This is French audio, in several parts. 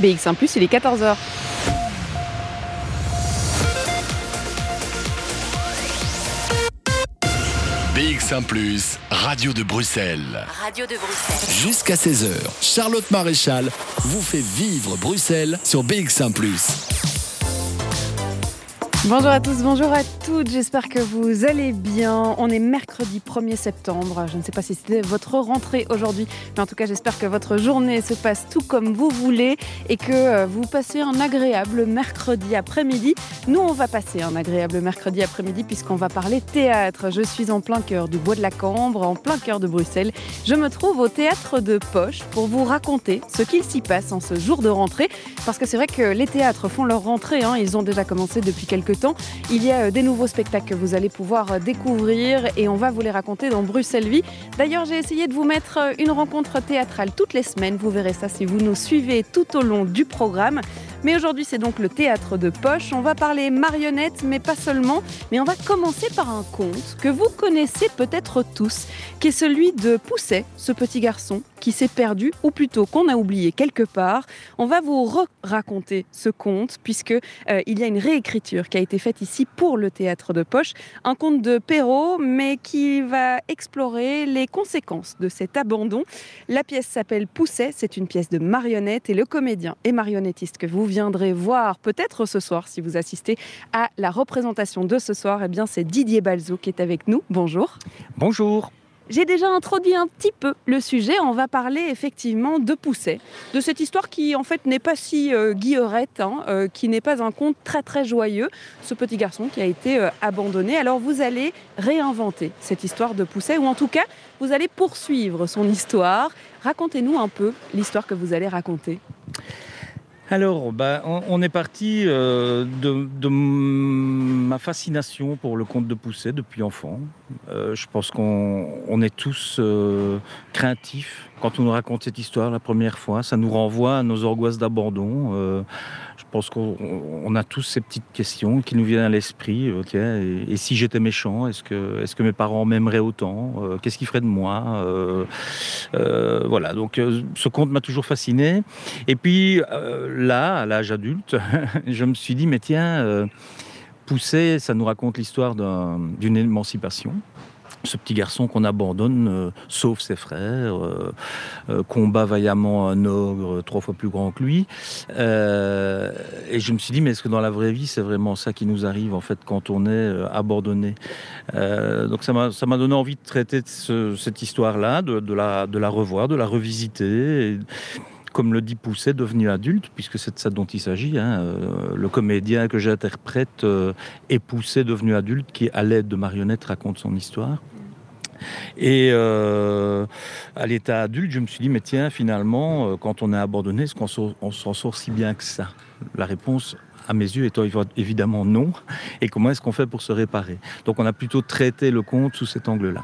BX1 ⁇ il est 14h. BX1 ⁇ Radio de Bruxelles. Radio de Bruxelles. Jusqu'à 16h, Charlotte Maréchal vous fait vivre Bruxelles sur BX1 ⁇ Bonjour à tous, bonjour à toutes, j'espère que vous allez bien. On est mercredi 1er septembre, je ne sais pas si c'était votre rentrée aujourd'hui, mais en tout cas j'espère que votre journée se passe tout comme vous voulez et que euh, vous passez un agréable mercredi après-midi. Nous on va passer un agréable mercredi après-midi puisqu'on va parler théâtre. Je suis en plein cœur du Bois de la Cambre, en plein cœur de Bruxelles. Je me trouve au théâtre de Poche pour vous raconter ce qu'il s'y passe en ce jour de rentrée parce que c'est vrai que les théâtres font leur rentrée, hein. ils ont déjà commencé depuis quelques Il y a euh, des nouveaux spectacles que vous allez pouvoir euh, découvrir et on va vous les raconter dans Bruxelles Vie. D'ailleurs, j'ai essayé de vous mettre euh, une rencontre théâtrale toutes les semaines. Vous verrez ça si vous nous suivez tout au long du programme. Mais aujourd'hui, c'est donc le théâtre de poche. On va parler marionnettes, mais pas seulement. Mais on va commencer par un conte que vous connaissez peut-être tous, qui est celui de Pousset, ce petit garçon qui s'est perdu, ou plutôt qu'on a oublié quelque part. On va vous raconter ce conte, puisque euh, il y a une réécriture qui a été faite ici pour le théâtre de poche. Un conte de Perrault, mais qui va explorer les conséquences de cet abandon. La pièce s'appelle Pousset, c'est une pièce de marionnette, et le comédien et marionnettiste que vous viendrez voir peut-être ce soir, si vous assistez à la représentation de ce soir, eh bien c'est Didier Balzo qui est avec nous. Bonjour. Bonjour. J'ai déjà introduit un petit peu le sujet. On va parler effectivement de Pousset, de cette histoire qui en fait n'est pas si euh, guillerette, hein, euh, qui n'est pas un conte très très joyeux. Ce petit garçon qui a été euh, abandonné. Alors vous allez réinventer cette histoire de Pousset, ou en tout cas vous allez poursuivre son histoire. Racontez-nous un peu l'histoire que vous allez raconter. Alors, bah, on, est parti euh, de, ma fascination pour le conte de Pousset depuis enfant. Euh, je pense qu'on est tous euh, craintifs quand on nous raconte cette histoire la première fois. Ça nous renvoie à nos angoisses d'abandon je pense qu'on a tous ces petites questions qui nous viennent à l'esprit. et, si j'étais méchant, est-ce que, mes parents m'aimeraient autant? Euh, Qu'est-ce qu'ils feraient de moi? Euh, euh, Voilà, donc ce conte m'a toujours fasciné. Et puis là, à l'âge adulte, je me suis dit, mais tiens, pousser, ça nous raconte l'histoire d'une émancipation ce petit garçon qu'on abandonne, euh, sauf ses frères, euh, euh, combat vaillamment un ogre trois fois plus grand que lui. et je me suis dit, mais est-ce que dans la vraie vie, c'est vraiment ça qui nous arrive en fait quand on est abandonné? Donc ça m'a donné envie de traiter cette histoire-là, de, la, de la revoir, de la revisiter comme le dit Pousset, devenu adulte, puisque c'est de ça dont il s'agit. Hein, le comédien que j'interprète est Pousset devenu adulte, qui, à l'aide de marionnettes, raconte son histoire. Et euh, à l'état adulte, je me suis dit, mais tiens, finalement, euh, quand on est abandonné, est-ce qu'on s'en sort si bien que ça? La réponse, à mes yeux, est évidemment non. Et comment est-ce qu'on fait pour se réparer? Donc on a plutôt traité le compte sous cet angle-là.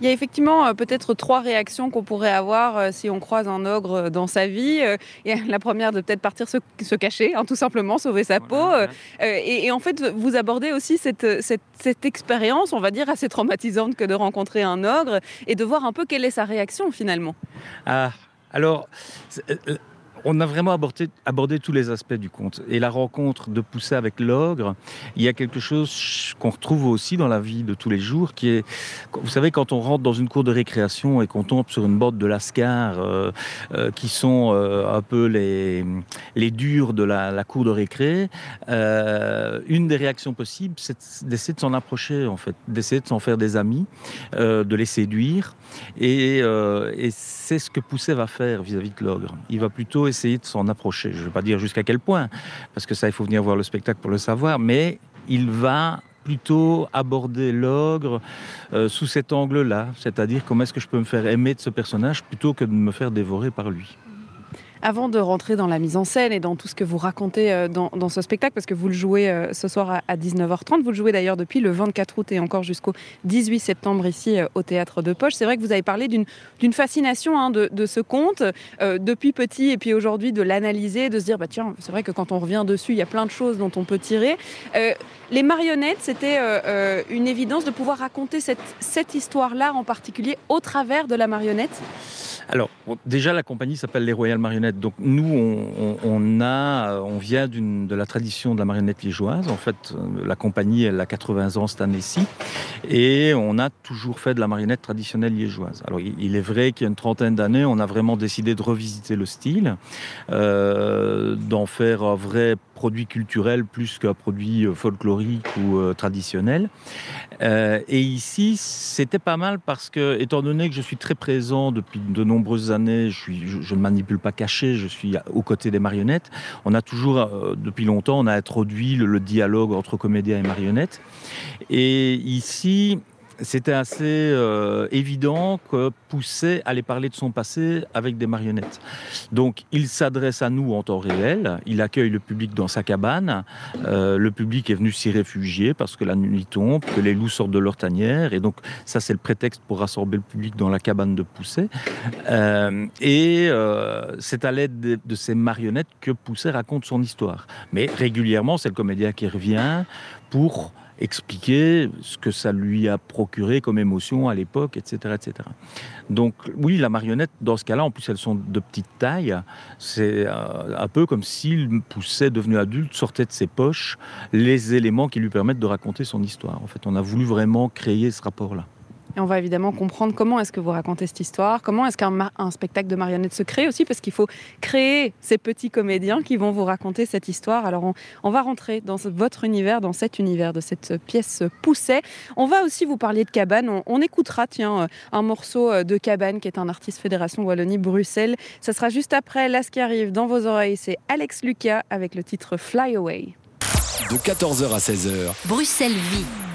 Il y a effectivement euh, peut-être trois réactions qu'on pourrait avoir euh, si on croise un ogre euh, dans sa vie. la première de peut-être partir se, cacher, hein, tout simplement, sauver sa peau. Et, en fait, vous abordez aussi cette, cette expérience, on va dire, assez traumatisante que de rencontrer un ogre et de voir un peu quelle est sa réaction finalement. Ah, alors, on a vraiment abordé, tous les aspects du conte. Et la rencontre de Pousset avec l'ogre, il y a quelque chose qu'on retrouve aussi dans la vie de tous les jours, qui est, vous savez, quand on rentre dans une cour de récréation et qu'on tombe sur une bande de lascars euh, euh, qui sont euh, un peu les, les durs de la, cour de récré, une des réactions possibles, c'est d'essayer de s'en approcher, en fait, d'essayer de s'en faire des amis, de les séduire. Et, c'est ce que Pousset va faire vis-à-vis de l'ogre. Il va plutôt essayer de s'en approcher. Je ne vais pas dire jusqu'à quel point, parce que ça, il faut venir voir le spectacle pour le savoir, mais il va plutôt aborder l'ogre euh, sous cet angle-là, c'est-à-dire comment est-ce que je peux me faire aimer de ce personnage plutôt que de me faire dévorer par lui. Avant de rentrer dans la mise en scène et dans tout ce que vous racontez euh, dans, ce spectacle, parce que vous le jouez euh, ce soir à 19h30, vous le jouez d'ailleurs depuis le 24 août et encore jusqu'au 18 septembre ici euh, au Théâtre de Poche. C'est vrai que vous avez parlé d'une fascination hein, de, ce conte depuis petit et puis aujourd'hui de l'analyser, de se dire, bah, tiens, c'est vrai que quand on revient dessus, il y a plein de choses dont on peut tirer. les marionnettes, c'était une évidence de pouvoir raconter cette, cette histoire-là en particulier au travers de la marionnette? Alors, déjà, la compagnie s'appelle les Royal Marionnettes Donc nous, on, vient de la tradition de la marionnette liégeoise. En fait, la compagnie, elle a 80 ans cette année-ci. Et on a toujours fait de la marionnette traditionnelle liégeoise. Alors il est vrai qu'il y a une trentaine d'années, on a vraiment décidé de revisiter le style, euh, d'en faire un vrai produit culturel plus qu'un produit euh, folklorique ou euh, traditionnel. et ici, c'était pas mal parce que, étant donné que je suis très présent depuis de nombreuses années, je, suis, je, ne manipule pas caché, je suis aux côtés des marionnettes. On a toujours, depuis longtemps, on a introduit le dialogue entre comédiens et marionnettes. Et ici, c'était assez euh, évident que Pousset allait parler de son passé avec des marionnettes. Donc il s'adresse à nous en temps réel, il accueille le public dans sa cabane, euh, le public est venu s'y réfugier parce que la nuit tombe, que les loups sortent de leur tanière, et donc ça c'est le prétexte pour rassembler le public dans la cabane de Pousset. Euh, et c'est à l'aide de, de, ces marionnettes que Pousset raconte son histoire. Mais régulièrement c'est le comédien qui revient pour expliquer ce que ça lui a procuré comme émotion à l'époque, etc., etc. Donc oui, la marionnette, dans ce cas-là, en plus elles sont de petite taille, c'est euh, un peu comme s'il poussait, devenu adulte, sortait de ses poches les éléments qui lui permettent de raconter son histoire. En fait, on a voulu vraiment créer ce rapport-là. Et on va évidemment comprendre comment est-ce que vous racontez cette histoire, comment est-ce qu'un spectacle de marionnettes se crée aussi, parce qu'il faut créer ces petits comédiens qui vont vous raconter cette histoire. Alors on, va rentrer dans votre univers, dans cet univers de cette pièce Pousset. On va aussi vous parler de Cabane. On, écoutera, tiens, un morceau euh, de Cabane, qui est un artiste Fédération Wallonie-Bruxelles. Ça sera juste après. Là, ce qui arrive dans vos oreilles, c'est Alex Lucas avec le titre Fly Away. De 14h à 16h. Bruxelles vit.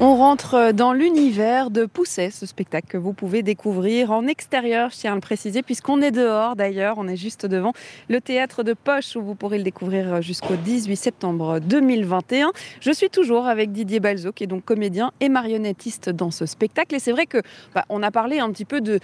On rentre dans l'univers de Pousset, ce spectacle que vous pouvez découvrir en extérieur, je tiens à le préciser, puisqu'on est dehors d'ailleurs, on est juste devant le théâtre de Poche où vous pourrez le découvrir jusqu'au 18 septembre 2021. Je suis toujours avec Didier Balzo, qui est donc comédien et marionnettiste dans ce spectacle. Et c'est vrai que bah, on a parlé un petit peu de,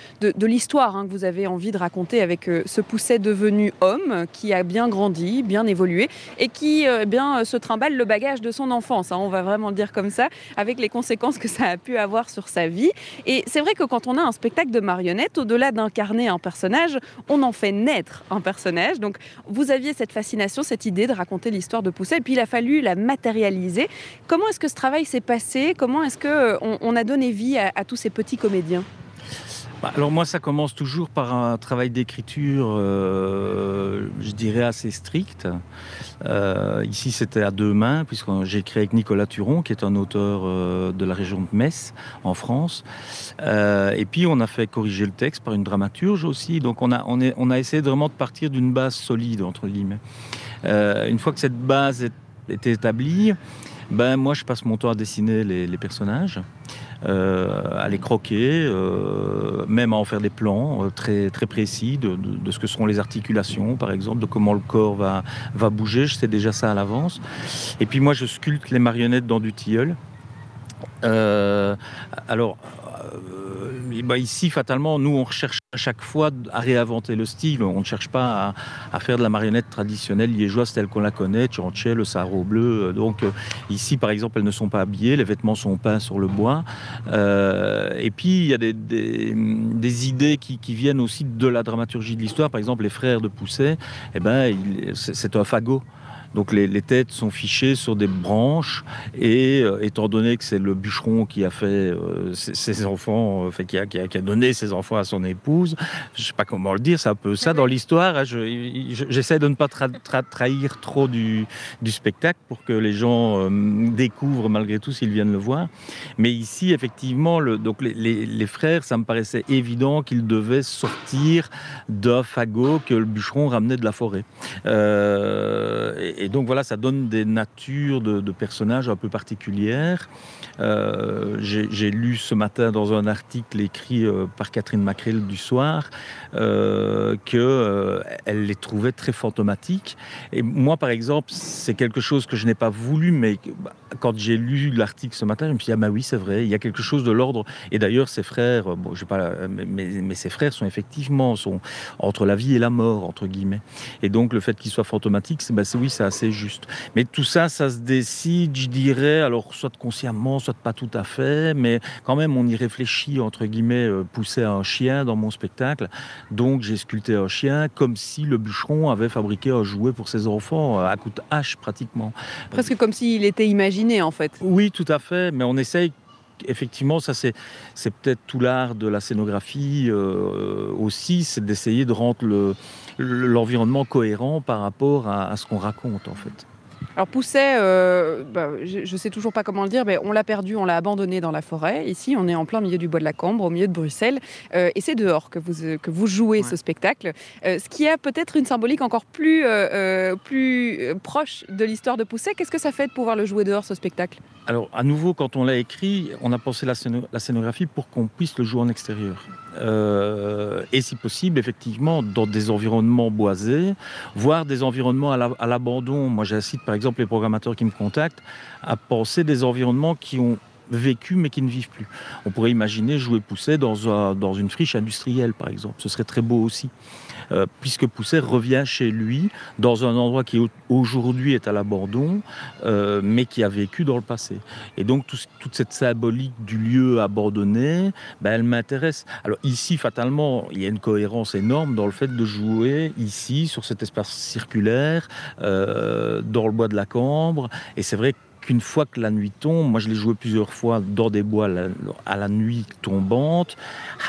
l'histoire hein, que vous avez envie de raconter avec euh, ce Pousset devenu homme, qui a bien grandi, bien évolué, et qui euh, eh bien, se trimballe le bagage de son enfance, hein, on va vraiment le dire comme ça, avec les conséquences que ça a pu avoir sur sa vie. Et c'est vrai que quand on a un spectacle de marionnettes, au-delà d'incarner un personnage, on en fait naître un personnage. Donc vous aviez cette fascination, cette idée de raconter l'histoire de Pousset, et puis il a fallu la matérialiser. Comment est-ce que ce travail s'est passé? Comment est-ce qu'on on a donné vie à, tous ces petits comédiens? Alors moi, ça commence toujours par un travail d'écriture, euh, je dirais, assez strict. Euh, ici, c'était à deux mains, puisque j'ai écrit avec Nicolas Turon, qui est un auteur euh, de la région de Metz, en France. et puis, on a fait corriger le texte par une dramaturge aussi. Donc, on a, on est, on a essayé vraiment de partir d'une base solide, entre guillemets. une fois que cette base est, établie, ben, moi, je passe mon temps à dessiner les personnages. Euh, à les croquer, euh, même à en faire des plans euh, très, très précis de, ce que seront les articulations, par exemple, de comment le corps va, va bouger. Je sais déjà ça à l'avance. Et puis moi, je sculpte les marionnettes dans du tilleul. alors, bah, ici, fatalement, nous, on recherche à chaque fois à réinventer le style. On ne cherche pas à, faire de la marionnette traditionnelle liégeoise telle qu'on la connaît, Turanché, le sarreau bleu. Donc euh, ici, par exemple, elles ne sont pas habillées, les vêtements sont peints sur le bois. Euh, et puis, il y a des, idées qui, qui, viennent aussi de la dramaturgie de l'histoire. Par exemple, les frères de Pousset, eh ben, c'est un fagot. Donc les, têtes sont fichées sur des branches et euh, étant donné que c'est le bûcheron qui a fait euh, ses, enfants, euh, qui, a, qui, a, donné ses enfants à son épouse, je ne sais pas comment le dire, c'est un peu ça dans l'histoire. Hein. J'essaie de ne pas trahir trop du, spectacle pour que les gens découvrent malgré tout s'ils viennent le voir. Mais ici, effectivement, donc les, frères, ça me paraissait évident qu'ils devaient sortir d'un fagot que le bûcheron ramenait de la forêt. et, et donc voilà, ça donne des natures de, personnages un peu particulières. Euh, j'ai lu ce matin dans un article écrit euh, par Catherine Macrel du soir euh, qu'elle les trouvait très fantomatiques. Et moi, par exemple, c'est quelque chose que je n'ai pas voulu, mais bah, quand j'ai lu l'article ce matin, je me suis dit, ah bah oui, c'est vrai, il y a quelque chose de l'ordre. Et d'ailleurs, ses frères, bon, je pas, mais, mais, ses frères sont effectivement sont entre la vie et la mort, entre guillemets. Et donc, le fait qu'il soit fantomatique, c'est, bah, oui, c'est assez juste. Mais tout ça, ça se décide, je dirais, alors soit consciemment, soit pas tout à fait, mais quand même, on y réfléchit, entre guillemets, euh, pousser un chien dans mon spectacle. Donc, j'ai sculpté un chien comme si le bûcheron avait fabriqué un jouet pour ses enfants, à coup de hache pratiquement. Presque comme s'il était imaginé Oui, tout à fait, mais on essaye effectivement, ça c'est, peut-être tout l'art de la scénographie euh, aussi, c'est d'essayer de rendre l'environnement cohérent par rapport à ce qu'on raconte en fait. Alors Pousset, euh, bah, je ne sais toujours pas comment le dire, mais on l'a perdu, on l'a abandonné dans la forêt. Ici, on est en plein milieu du bois de la Cambre, au milieu de Bruxelles, euh, et c'est dehors que vous, que vous jouez ce spectacle. Euh, ce qui a peut-être une symbolique encore plus, plus proche de l'histoire de Pousset. Qu'est-ce que ça fait de pouvoir le jouer dehors, ce spectacle? Alors, à nouveau, quand on l'a écrit, on a pensé la, la scénographie pour qu'on puisse le jouer en extérieur. et si possible, effectivement, dans des environnements boisés, voire des environnements à l'abandon. Moi, j'incite par exemple les programmateurs qui me contactent à penser des environnements qui ont vécu mais qui ne vivent plus. On pourrait imaginer jouer dans, dans une friche industrielle, par exemple. Ce serait très beau aussi. Euh, puisque Pousset revient chez lui dans un endroit qui aujourd'hui est à l'abandon, euh, mais qui a vécu dans le passé. Et donc toute cette symbolique du lieu abandonné, ben, elle m'intéresse. Alors ici, fatalement, il y a une cohérence énorme dans le fait de jouer ici, sur cet espace circulaire, euh, dans le bois de la Cambre. Et c'est vrai que qu'une fois que la nuit tombe, moi je l'ai joué plusieurs fois dans des bois à la nuit tombante,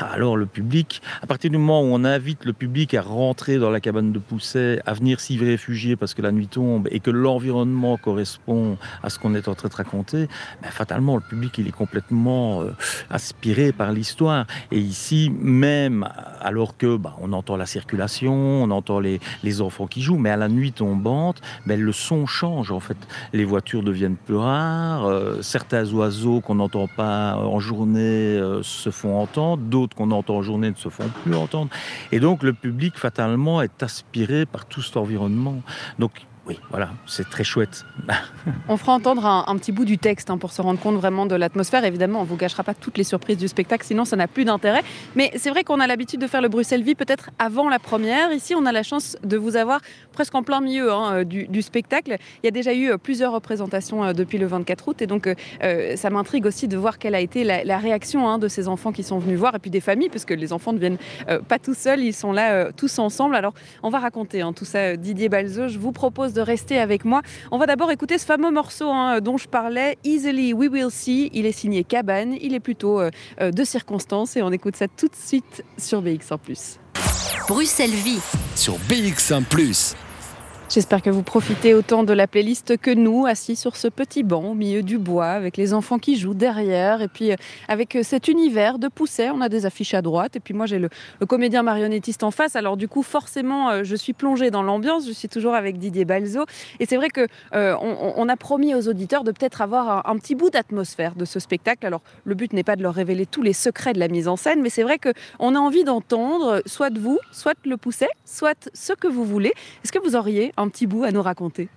alors le public, à partir du moment où on invite le public à rentrer dans la cabane de Pousset, à venir s'y réfugier parce que la nuit tombe et que l'environnement correspond à ce qu'on est en train de raconter, ben, fatalement le public il est complètement euh, aspiré par l'histoire. Et ici, même alors que ben, on entend la circulation, on entend les, les, enfants qui jouent, mais à la nuit tombante, ben, le son change en fait. Les voitures deviennent plus rares. Euh, certains oiseaux qu'on n'entend pas en journée euh, se font entendre, d'autres qu'on entend en journée ne se font plus entendre. Et donc le public fatalement est aspiré par tout cet environnement. Donc oui, voilà, c'est très chouette. on fera entendre un, petit bout du texte hein, pour se rendre compte vraiment de l'atmosphère. Évidemment, on ne vous gâchera pas toutes les surprises du spectacle, sinon ça n'a plus d'intérêt. Mais c'est vrai qu'on a l'habitude de faire le Bruxelles Vie peut-être avant la première. Ici, on a la chance de vous avoir presque en plein milieu hein, du, spectacle. Il y a déjà eu euh, plusieurs représentations euh, depuis le 24 août et donc euh, ça m'intrigue aussi de voir quelle a été la, réaction hein, de ces enfants qui sont venus voir et puis des familles, puisque les enfants ne viennent pas tout seuls, ils sont là tous ensemble. Alors, on va raconter tout ça. Didier Balzo, je vous propose de rester avec moi. On va d'abord écouter ce fameux morceau hein, dont je parlais, Easily We Will See. Il est signé Cabane, il est plutôt euh, euh, de circonstance et on écoute ça tout de suite sur BX1 Bruxelles Vie sur BX1 J'espère que vous profitez autant de la playlist que nous, assis sur ce petit banc au milieu du bois, avec les enfants qui jouent derrière, et puis euh, avec euh, cet univers de pousset. On a des affiches à droite, et puis moi j'ai le, comédien marionnettiste en face. Alors du coup, forcément, euh, je suis plongée dans l'ambiance. Je suis toujours avec Didier Balzo, et c'est vrai que on, a promis aux auditeurs de peut-être avoir un, petit bout d'atmosphère de ce spectacle. Alors le but n'est pas de leur révéler tous les secrets de la mise en scène, mais c'est vrai que on a envie d'entendre soit vous, soit le pousset, soit ce que vous voulez. Est-ce que vous auriez un petit bout à nous raconter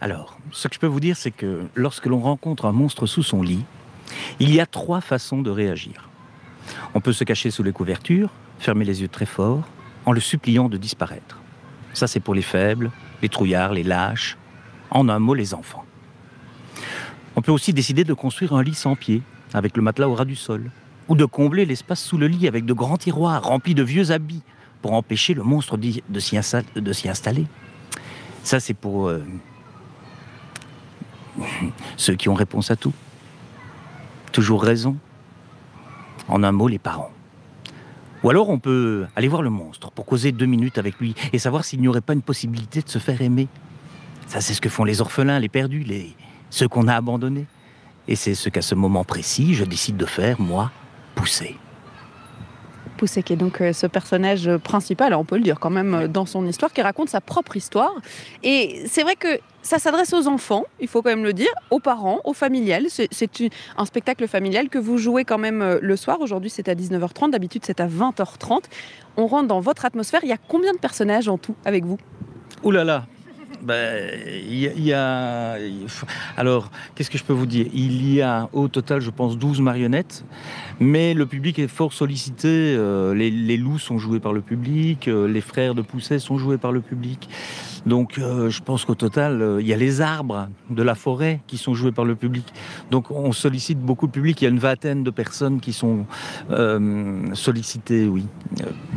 Alors, ce que je peux vous dire, c'est que lorsque l'on rencontre un monstre sous son lit, il y a trois façons de réagir. On peut se cacher sous les couvertures, fermer les yeux très fort, en le suppliant de disparaître. Ça, c'est pour les faibles, les trouillards, les lâches, en un mot, les enfants. On peut aussi décider de construire un lit sans pied, avec le matelas au ras du sol, ou de combler l'espace sous le lit avec de grands tiroirs remplis de vieux habits pour empêcher le monstre de s'y installer. Ça, c'est pour euh, ceux qui ont réponse à tout. Toujours raison. En un mot, les parents. Ou alors on peut aller voir le monstre pour causer deux minutes avec lui et savoir s'il n'y aurait pas une possibilité de se faire aimer. Ça, c'est ce que font les orphelins, les perdus, les... ceux qu'on a abandonnés. Et c'est ce qu'à ce moment précis, je décide de faire, moi, pousser. Pousset, qui est donc euh, ce personnage principal, on peut le dire quand même, euh, dans son histoire, qui raconte sa propre histoire. Et c'est vrai que ça s'adresse aux enfants, il faut quand même le dire, aux parents, aux familiales. C'est un spectacle familial que vous jouez quand même euh, le soir. Aujourd'hui, c'est à 19h30. D'habitude, c'est à 20h30. On rentre dans votre atmosphère. Il y a combien de personnages en tout avec vous? Ouh ben, a. Alors, qu'est-ce que je peux vous dire? Il y a au total, je pense, 12 marionnettes, mais le public est fort sollicité. Euh, les, loups sont joués par le public, euh, les frères de Pousset sont joués par le public. Donc euh, je pense qu'au total, euh, il y a les arbres de la forêt qui sont joués par le public. Donc on sollicite beaucoup le public. Il y a une vingtaine de personnes qui sont euh, sollicitées, oui,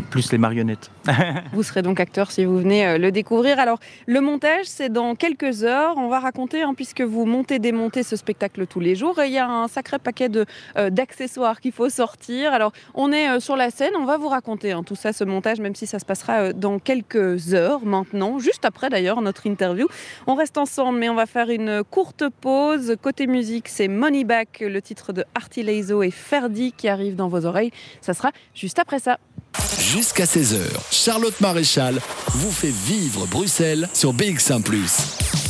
plus les marionnettes. vous serez donc acteur si vous venez le découvrir. Alors le montage, c'est dans quelques heures. On va raconter, hein, puisque vous montez, démontez ce spectacle tous les jours. Et il y a un sacré paquet de, d'accessoires qu'il faut sortir. Alors on est sur la scène, on va vous raconter hein, tout ça, ce montage, même si ça se passera dans quelques heures maintenant, juste après après d'ailleurs notre interview. On reste ensemble, mais on va faire une courte pause. Côté musique, c'est Money Back, le titre de Artie Leizo et Ferdi qui arrive dans vos oreilles. Ça sera juste après ça. Jusqu'à 16h, Charlotte Maréchal vous fait vivre Bruxelles sur BX1 ⁇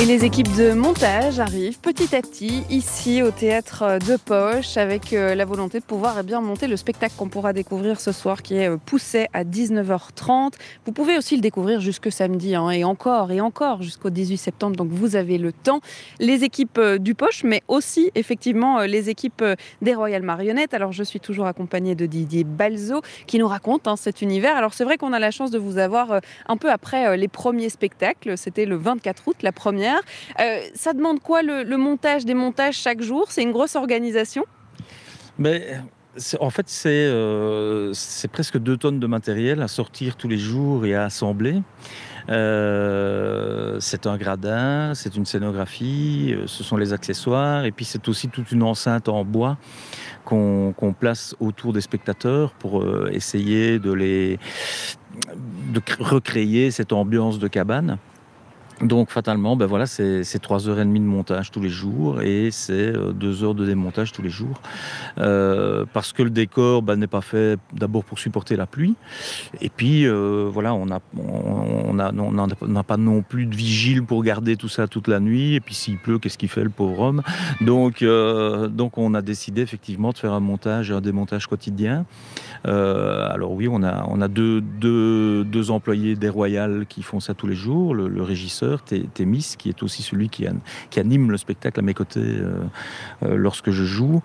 et les équipes de montage arrivent petit à petit ici au théâtre de Poche avec euh, la volonté de pouvoir eh bien, monter le spectacle qu'on pourra découvrir ce soir qui est euh, poussé à 19h30. Vous pouvez aussi le découvrir jusque samedi hein, et encore et encore jusqu'au 18 septembre, donc vous avez le temps. Les équipes euh, du Poche, mais aussi effectivement les équipes des Royal Marionnettes. Alors je suis toujours accompagnée de Didier Balzo qui nous raconte hein, cet univers. Alors c'est vrai qu'on a la chance de vous avoir un peu après les premiers spectacles. C'était le 24 août, la première euh, ça demande quoi le, montage des montages chaque jour? C'est une grosse organisation? En fait, euh, c'est presque deux tonnes de matériel à sortir tous les jours et à assembler. Euh, c'est un gradin, c'est une scénographie, ce sont les accessoires, et puis c'est aussi toute une enceinte en bois qu'on place autour des spectateurs pour essayer de recréer cette ambiance de cabane. Donc fatalement, ben voilà, c'est 3h30 de montage tous les jours et c'est 2 euh, heures de démontage tous les jours. Euh, parce que le décor ben, n'est pas fait d'abord pour supporter la pluie. Et puis euh, voilà, on n'a on a, on pas non plus de vigile pour garder tout ça toute la nuit. Et puis s'il pleut, qu'est-ce qu'il fait le pauvre homme? Donc, donc on a décidé effectivement de faire un montage, un démontage quotidien. Alors oui, on a, deux, employés des Royales qui font ça tous les jours, le régisseur Témis, qui est aussi celui qui, anime le spectacle à mes côtés euh, euh, lorsque je joue.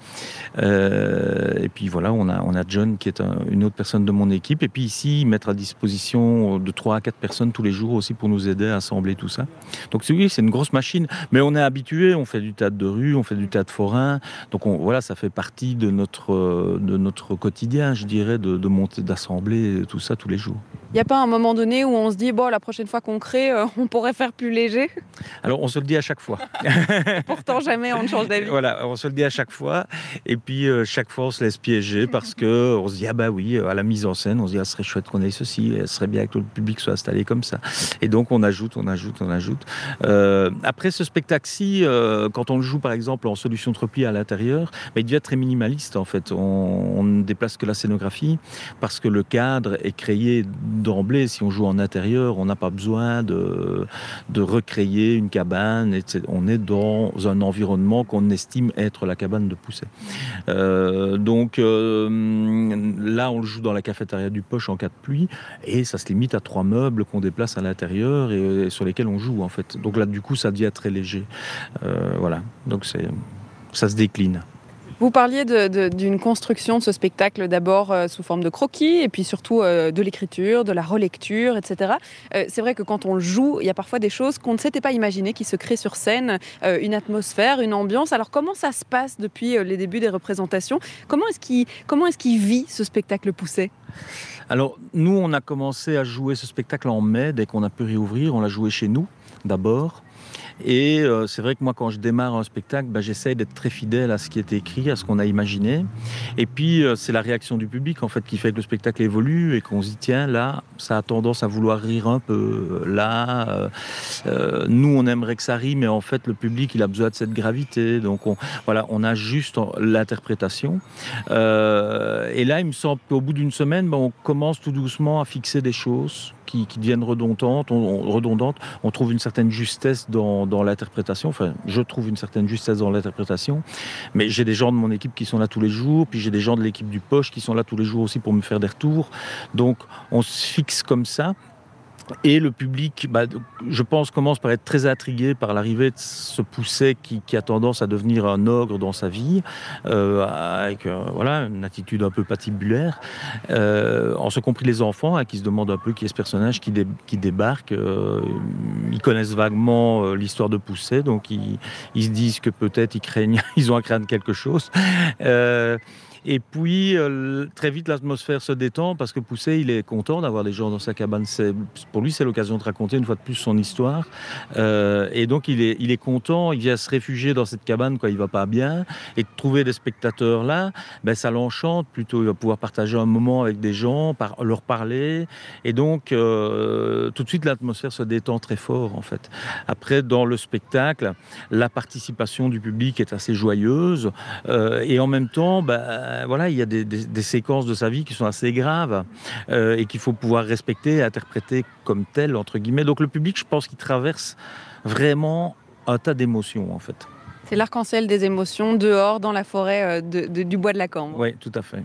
Euh, et puis voilà, on a, John qui est une autre personne de mon équipe. Et puis ici, mettre à disposition de 3 à 4 personnes tous les jours aussi pour nous aider à assembler tout ça. Donc oui, c'est une grosse machine. Mais on est habitué, on fait du théâtre de rue, on fait du théâtre forain. Donc voilà, ça fait partie de notre quotidien, je dirais, de, de monter, d'assembler tout ça tous les jours. Il n'y a pas un moment donné où on se dit, bon, la prochaine fois qu'on crée, on pourrait faire plus léger? Alors, on se le dit à chaque fois. Pourtant, jamais on ne change d'avis. Voilà, on se le dit à chaque fois. Et puis, euh, chaque fois, on se laisse piéger parce que on se dit, ah bah oui, à la mise en scène, on se dit, ah, ce serait chouette qu'on ait ceci, ce serait bien que le public soit installé comme ça. Et donc, on ajoute, on ajoute, on ajoute. Euh, après ce spectacle-ci, euh, quand on le joue, par exemple, en solution de repli à l'intérieur, bah, il devient très minimaliste, en fait. On, ne déplace que la scénographie parce que le cadre est créé d'emblée. Si on joue en intérieur, on n'a pas besoin de, recréer une cabane. On est dans un environnement qu'on estime être la cabane de Pousset. Euh, donc euh, là, on le joue dans la cafétéria du Poche en cas de pluie, et ça se limite à trois meubles qu'on déplace à l'intérieur et, sur lesquels on joue en fait. Donc là, du coup, ça devient très léger. Euh, voilà. Donc ça se décline. Vous parliez d'une construction de ce spectacle d'abord euh, sous forme de croquis et puis surtout euh, de l'écriture, de la relecture, etc. Euh, c'est vrai que quand on joue, il y a parfois des choses qu'on ne s'était pas imaginées qui se créent sur scène, une atmosphère, une ambiance. Alors comment ça se passe depuis les débuts des représentations? Comment est-ce qu'il vit ce spectacle poussé? Alors, nous, on a commencé à jouer ce spectacle en mai, dès qu'on a pu réouvrir. On l'a joué chez nous, d'abord. Et euh, c'est vrai que moi, quand je démarre un spectacle, bah, j'essaye d'être très fidèle à ce qui est écrit, à ce qu'on a imaginé. Et puis, euh, c'est la réaction du public, en fait, qui fait que le spectacle évolue et qu'on se dit, tiens, là, ça a tendance à vouloir rire un peu. Là, euh, nous, on aimerait que ça rie, mais en fait, le public, il a besoin de cette gravité. Donc, on, voilà, on ajuste l'interprétation. et là, il me semble qu'au bout d'une semaine, bah, on commence tout doucement à fixer des choses qui, deviennent redondantes on, redondantes. on trouve une certaine justesse dans, dans l'interprétation. Enfin, je trouve une certaine justesse dans l'interprétation. Mais j'ai des gens de mon équipe qui sont là tous les jours, puis j'ai des gens de l'équipe du Poche qui sont là tous les jours aussi pour me faire des retours. Donc, on se fixe comme ça. Et le public, bah, je pense, commence par être très intrigué par l'arrivée de ce pousset qui, a tendance à devenir un ogre dans sa vie, euh, avec euh, voilà, une attitude un peu patibulaire. Euh, en ce compris les enfants, hein, qui se demandent un peu qui est ce personnage qui, qui débarque. ils connaissent vaguement l'histoire de Pousset, donc ils, ils, se disent que peut-être ils craignent, ils ont à craindre quelque chose. Et puis, euh, très vite, l'atmosphère se détend parce que Poussé, il est content d'avoir des gens dans sa cabane. Pour lui, c'est l'occasion de raconter une fois de plus son histoire. Euh, et donc, il est, il est content, il vient se réfugier dans cette cabane quand il va pas bien. Et de trouver des spectateurs là, ben, ça l'enchante. Plutôt, il va pouvoir partager un moment avec des gens, leur parler. Et donc, euh, tout de suite, l'atmosphère se détend très fort, en fait. Après, dans le spectacle, la participation du public est assez joyeuse. et en même temps, ben, euh, voilà, il y a des, séquences de sa vie qui sont assez graves euh, et qu'il faut pouvoir respecter et interpréter comme telles, entre guillemets. Donc le public, je pense qu'il traverse vraiment un tas d'émotions, en fait. C'est l'arc-en-ciel des émotions dehors dans la forêt euh, du bois de la Cambre. Oui, tout à fait.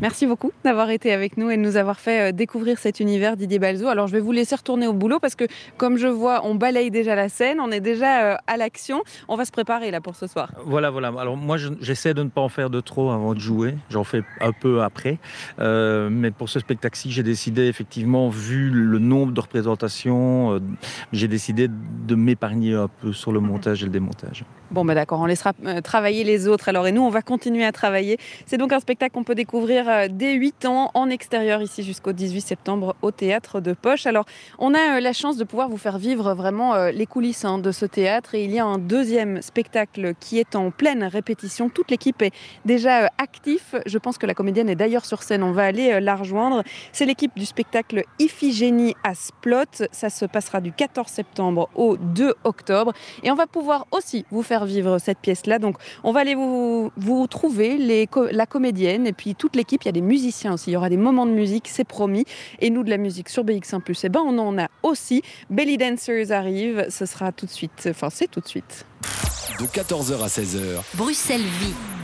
Merci beaucoup d'avoir été avec nous et de nous avoir fait euh, découvrir cet univers Didier Balzo. Alors je vais vous laisser retourner au boulot parce que comme je vois, on balaye déjà la scène, on est déjà euh, à l'action. On va se préparer là pour ce soir. Voilà, voilà. Alors moi j'essaie de ne pas en faire de trop avant de jouer. J'en fais un peu après. Euh, mais pour ce spectacle-ci, j'ai décidé effectivement, vu le nombre de représentations, j'ai décidé de m'épargner un peu sur le montage et le démontage. Bon, bah d'accord, on laissera travailler les autres alors et nous on va continuer à travailler. C'est donc un spectacle qu'on peut découvrir euh, dès 8 ans en extérieur ici jusqu'au 18 septembre au théâtre de Poche. Alors on a euh, la chance de pouvoir vous faire vivre vraiment euh, les coulisses hein, de ce théâtre et il y a un deuxième spectacle qui est en pleine répétition. Toute l'équipe est déjà active. Je pense que la comédienne est d'ailleurs sur scène. On va aller la rejoindre. C'est l'équipe du spectacle Iphigénie à Splot. Ça se passera du 14 septembre au 2 octobre et on va pouvoir aussi vous faire vivre cette pièce-là. Donc on va aller vous, vous trouver la comédienne et puis toute l'équipe il y a des musiciens aussi. Il y aura des moments de musique, c'est promis. Et nous, de la musique sur BX1+, eh ben, on en a aussi. Belly Dancers arrive, ce sera tout de suite. Enfin, c'est tout de suite. De 14h à 16h. Bruxelles Vie.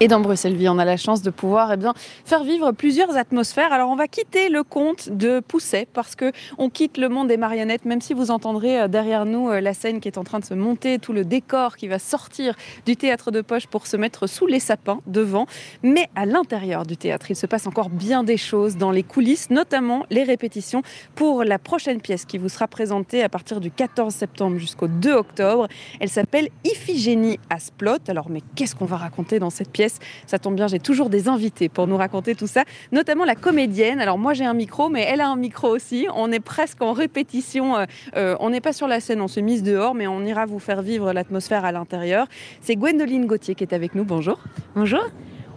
Et dans Bruxelles Vie, on a la chance de pouvoir eh bien, faire vivre plusieurs atmosphères. Alors on va quitter le conte de Pousset parce que on quitte le monde des marionnettes, même si vous entendrez euh, derrière nous euh, la scène qui est en train de se monter, tout le décor qui va sortir du théâtre de poche pour se mettre sous les sapins devant. Mais à l'intérieur du théâtre, il se passe encore bien des choses dans les coulisses, notamment les répétitions pour la prochaine pièce qui vous sera présentée à partir du 14 septembre jusqu'au 2 octobre. Elle s'appelle Iphigénie à Splot. Alors mais qu'est-ce qu'on va raconter dans cette pièce? Ça tombe bien, j'ai toujours des invités pour nous raconter tout ça, notamment la comédienne. Alors moi j'ai un micro, mais elle a un micro aussi. On est presque en répétition. Euh, euh, on n'est pas sur la scène, on se mise dehors, mais on ira vous faire vivre l'atmosphère à l'intérieur. C'est Gwendoline Gauthier qui est avec nous. Bonjour. Bonjour.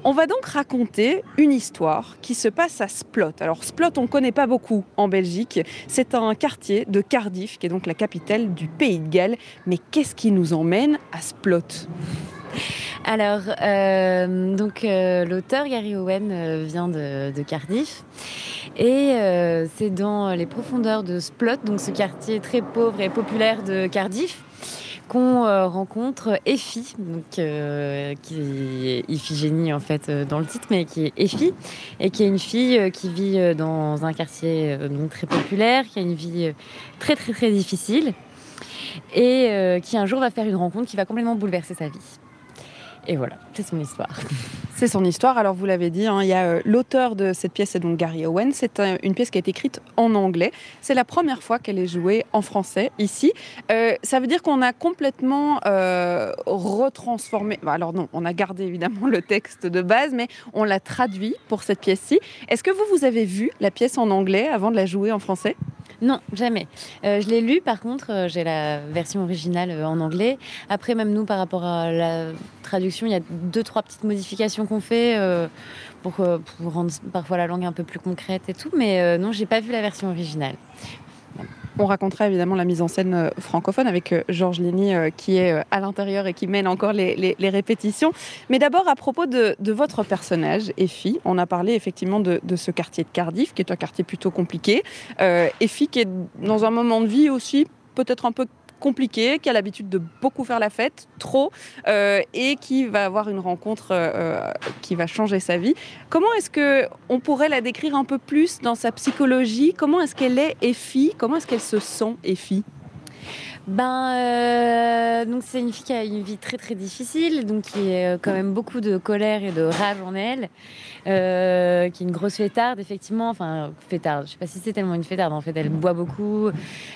On va donc raconter une histoire qui se passe à Splot. Alors Splot, on ne connaît pas beaucoup en Belgique. C'est un quartier de Cardiff, qui est donc la capitale du pays de Galles. Mais qu'est-ce qui nous emmène à Splot alors, euh, donc euh, l'auteur Gary Owen euh, vient de, Cardiff et c'est dans les profondeurs de Splot, donc ce quartier très pauvre et populaire de Cardiff, qu'on rencontre Effie, donc, qui est Iphigénie en fait dans le titre, mais qui est Effie, et qui est une fille qui vit dans un quartier donc, très populaire, qui a une vie très très très difficile, et qui un jour va faire une rencontre qui va complètement bouleverser sa vie. Et voilà, c'est son histoire. C'est son histoire. Alors vous l'avez dit, hein, il y a euh, l'auteur de cette pièce, c'est donc Gary Owen. C'est euh, une pièce qui a été écrite en anglais. C'est la première fois qu'elle est jouée en français ici. Euh, ça veut dire qu'on a complètement retransformé. alors non, on a gardé évidemment le texte de base, mais on l'a traduit pour cette pièce-ci. Est-ce que vous vous avez vu la pièce en anglais avant de la jouer en français? Non, jamais. je l'ai lu, par contre, j'ai la version originale en anglais. Après, même nous, par rapport à la traduction, il y a deux, trois petites modifications qu'on fait euh, pour, euh, pour, rendre parfois la langue un peu plus concrète et tout. Mais euh, non, j'ai pas vu la version originale. On racontera évidemment la mise en scène francophone avec Georges Lény qui est à l'intérieur et qui mène encore les, répétitions. Mais d'abord, à propos de, votre personnage, Effie, on a parlé effectivement de, de, ce quartier de Cardiff, qui est un quartier plutôt compliqué. Effie qui est dans un moment de vie aussi peut-être un peu compliqué, qui a l'habitude de beaucoup faire la fête, trop, euh, et qui va avoir une rencontre euh, qui va changer sa vie. Comment est-ce que on pourrait la décrire un peu plus dans sa psychologie? Comment est-ce qu'elle est Effie? Comment est-ce qu'elle se sent Effie? Ben, euh, donc c'est une fille qui a une vie très très difficile, donc qui a quand même beaucoup de colère et de rage en elle, euh, qui est une grosse fêtarde effectivement, enfin fêtarde. Je sais pas si c'est tellement une fêtarde. En fait, elle boit beaucoup,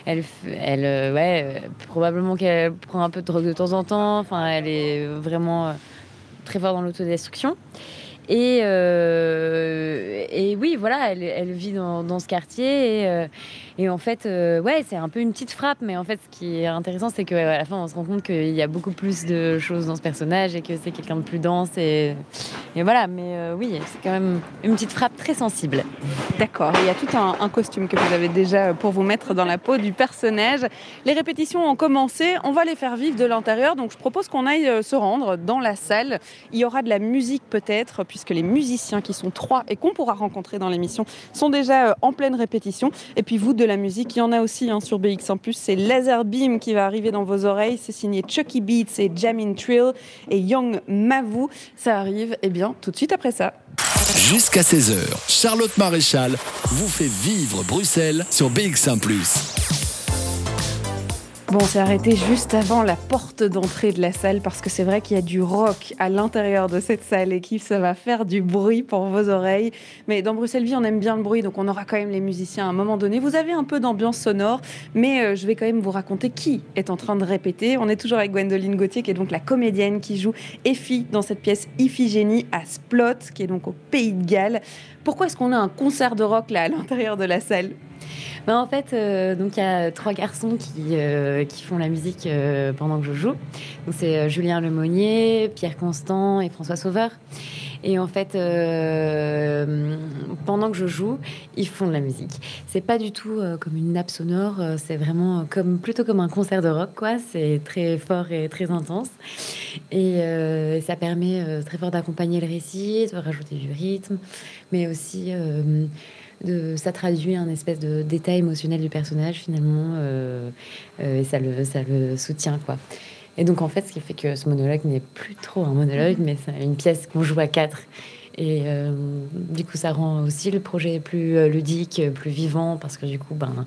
elle, elle, euh, ouais, probablement qu'elle prend un peu de drogue de temps en temps. Enfin, elle est vraiment très forte dans l'autodestruction. Et, et oui, voilà, elle, vit dans, ce quartier et et en fait, euh, ouais, c'est un peu une petite frappe, mais en fait, ce qui est intéressant, c'est qu'à la fin, on se rend compte qu'il y a beaucoup plus de choses dans ce personnage et que c'est quelqu'un de plus dense. Et, voilà, mais euh, oui, c'est quand même une petite frappe très sensible. D'accord, il y a tout un, costume que vous avez déjà pour vous mettre dans la peau du personnage. Les répétitions ont commencé, on va les faire vivre de l'intérieur, donc je propose qu'on aille euh, se rendre dans la salle. Il y aura de la musique peut-être, puisque les musiciens qui sont trois et qu'on pourra rencontrer dans l'émission sont déjà en pleine répétition. Et puis vous, de la musique. Il y en a aussi hein, sur BX1 ⁇ c'est Laser Beam qui va arriver dans vos oreilles. C'est signé Chucky Beats et Jamin Trill et Young Mavu. Ça arrive, eh bien, tout de suite après ça. Jusqu'à 16h, Charlotte Maréchal vous fait vivre Bruxelles sur BX1 ⁇ Bon, on s'est arrêté juste avant la porte d'entrée de la salle parce que c'est vrai qu'il y a du rock à l'intérieur de cette salle et que ça va faire du bruit pour vos oreilles. Mais dans Bruxelles Vie, on aime bien le bruit, donc on aura quand même les musiciens à un moment donné. Vous avez un peu d'ambiance sonore, mais euh, je vais quand même vous raconter qui est en train de répéter. On est toujours avec Gwendoline Gauthier, qui est donc la comédienne qui joue Effie dans cette pièce Iphigénie à Splot, qui est donc au Pays de Galles. Pourquoi est-ce qu'on a un concert de rock là à l'intérieur de la salle? Ben, en fait, euh, donc il y a trois garçons qui, euh, qui font la musique euh, pendant que je joue. Donc c'est Julien Lemonnier, Pierre Constant et François Sauveur. Et en fait, pendant que je joue, ils font de la musique. C'est pas du tout comme une nappe sonore, c'est vraiment comme plutôt comme un concert de rock, quoi. C'est très fort et très intense. Et ça permet très fort d'accompagner le récit, de rajouter du rythme, mais aussi ça traduit un espèce de détail émotionnel du personnage finalement, euh, euh, et ça le, ça le soutient quoi. Et donc en fait, ce qui fait que ce monologue n'est plus trop un monologue, mais c'est une pièce qu'on joue à quatre. Et euh, du coup, ça rend aussi le projet plus ludique, plus vivant, parce que du coup, ben,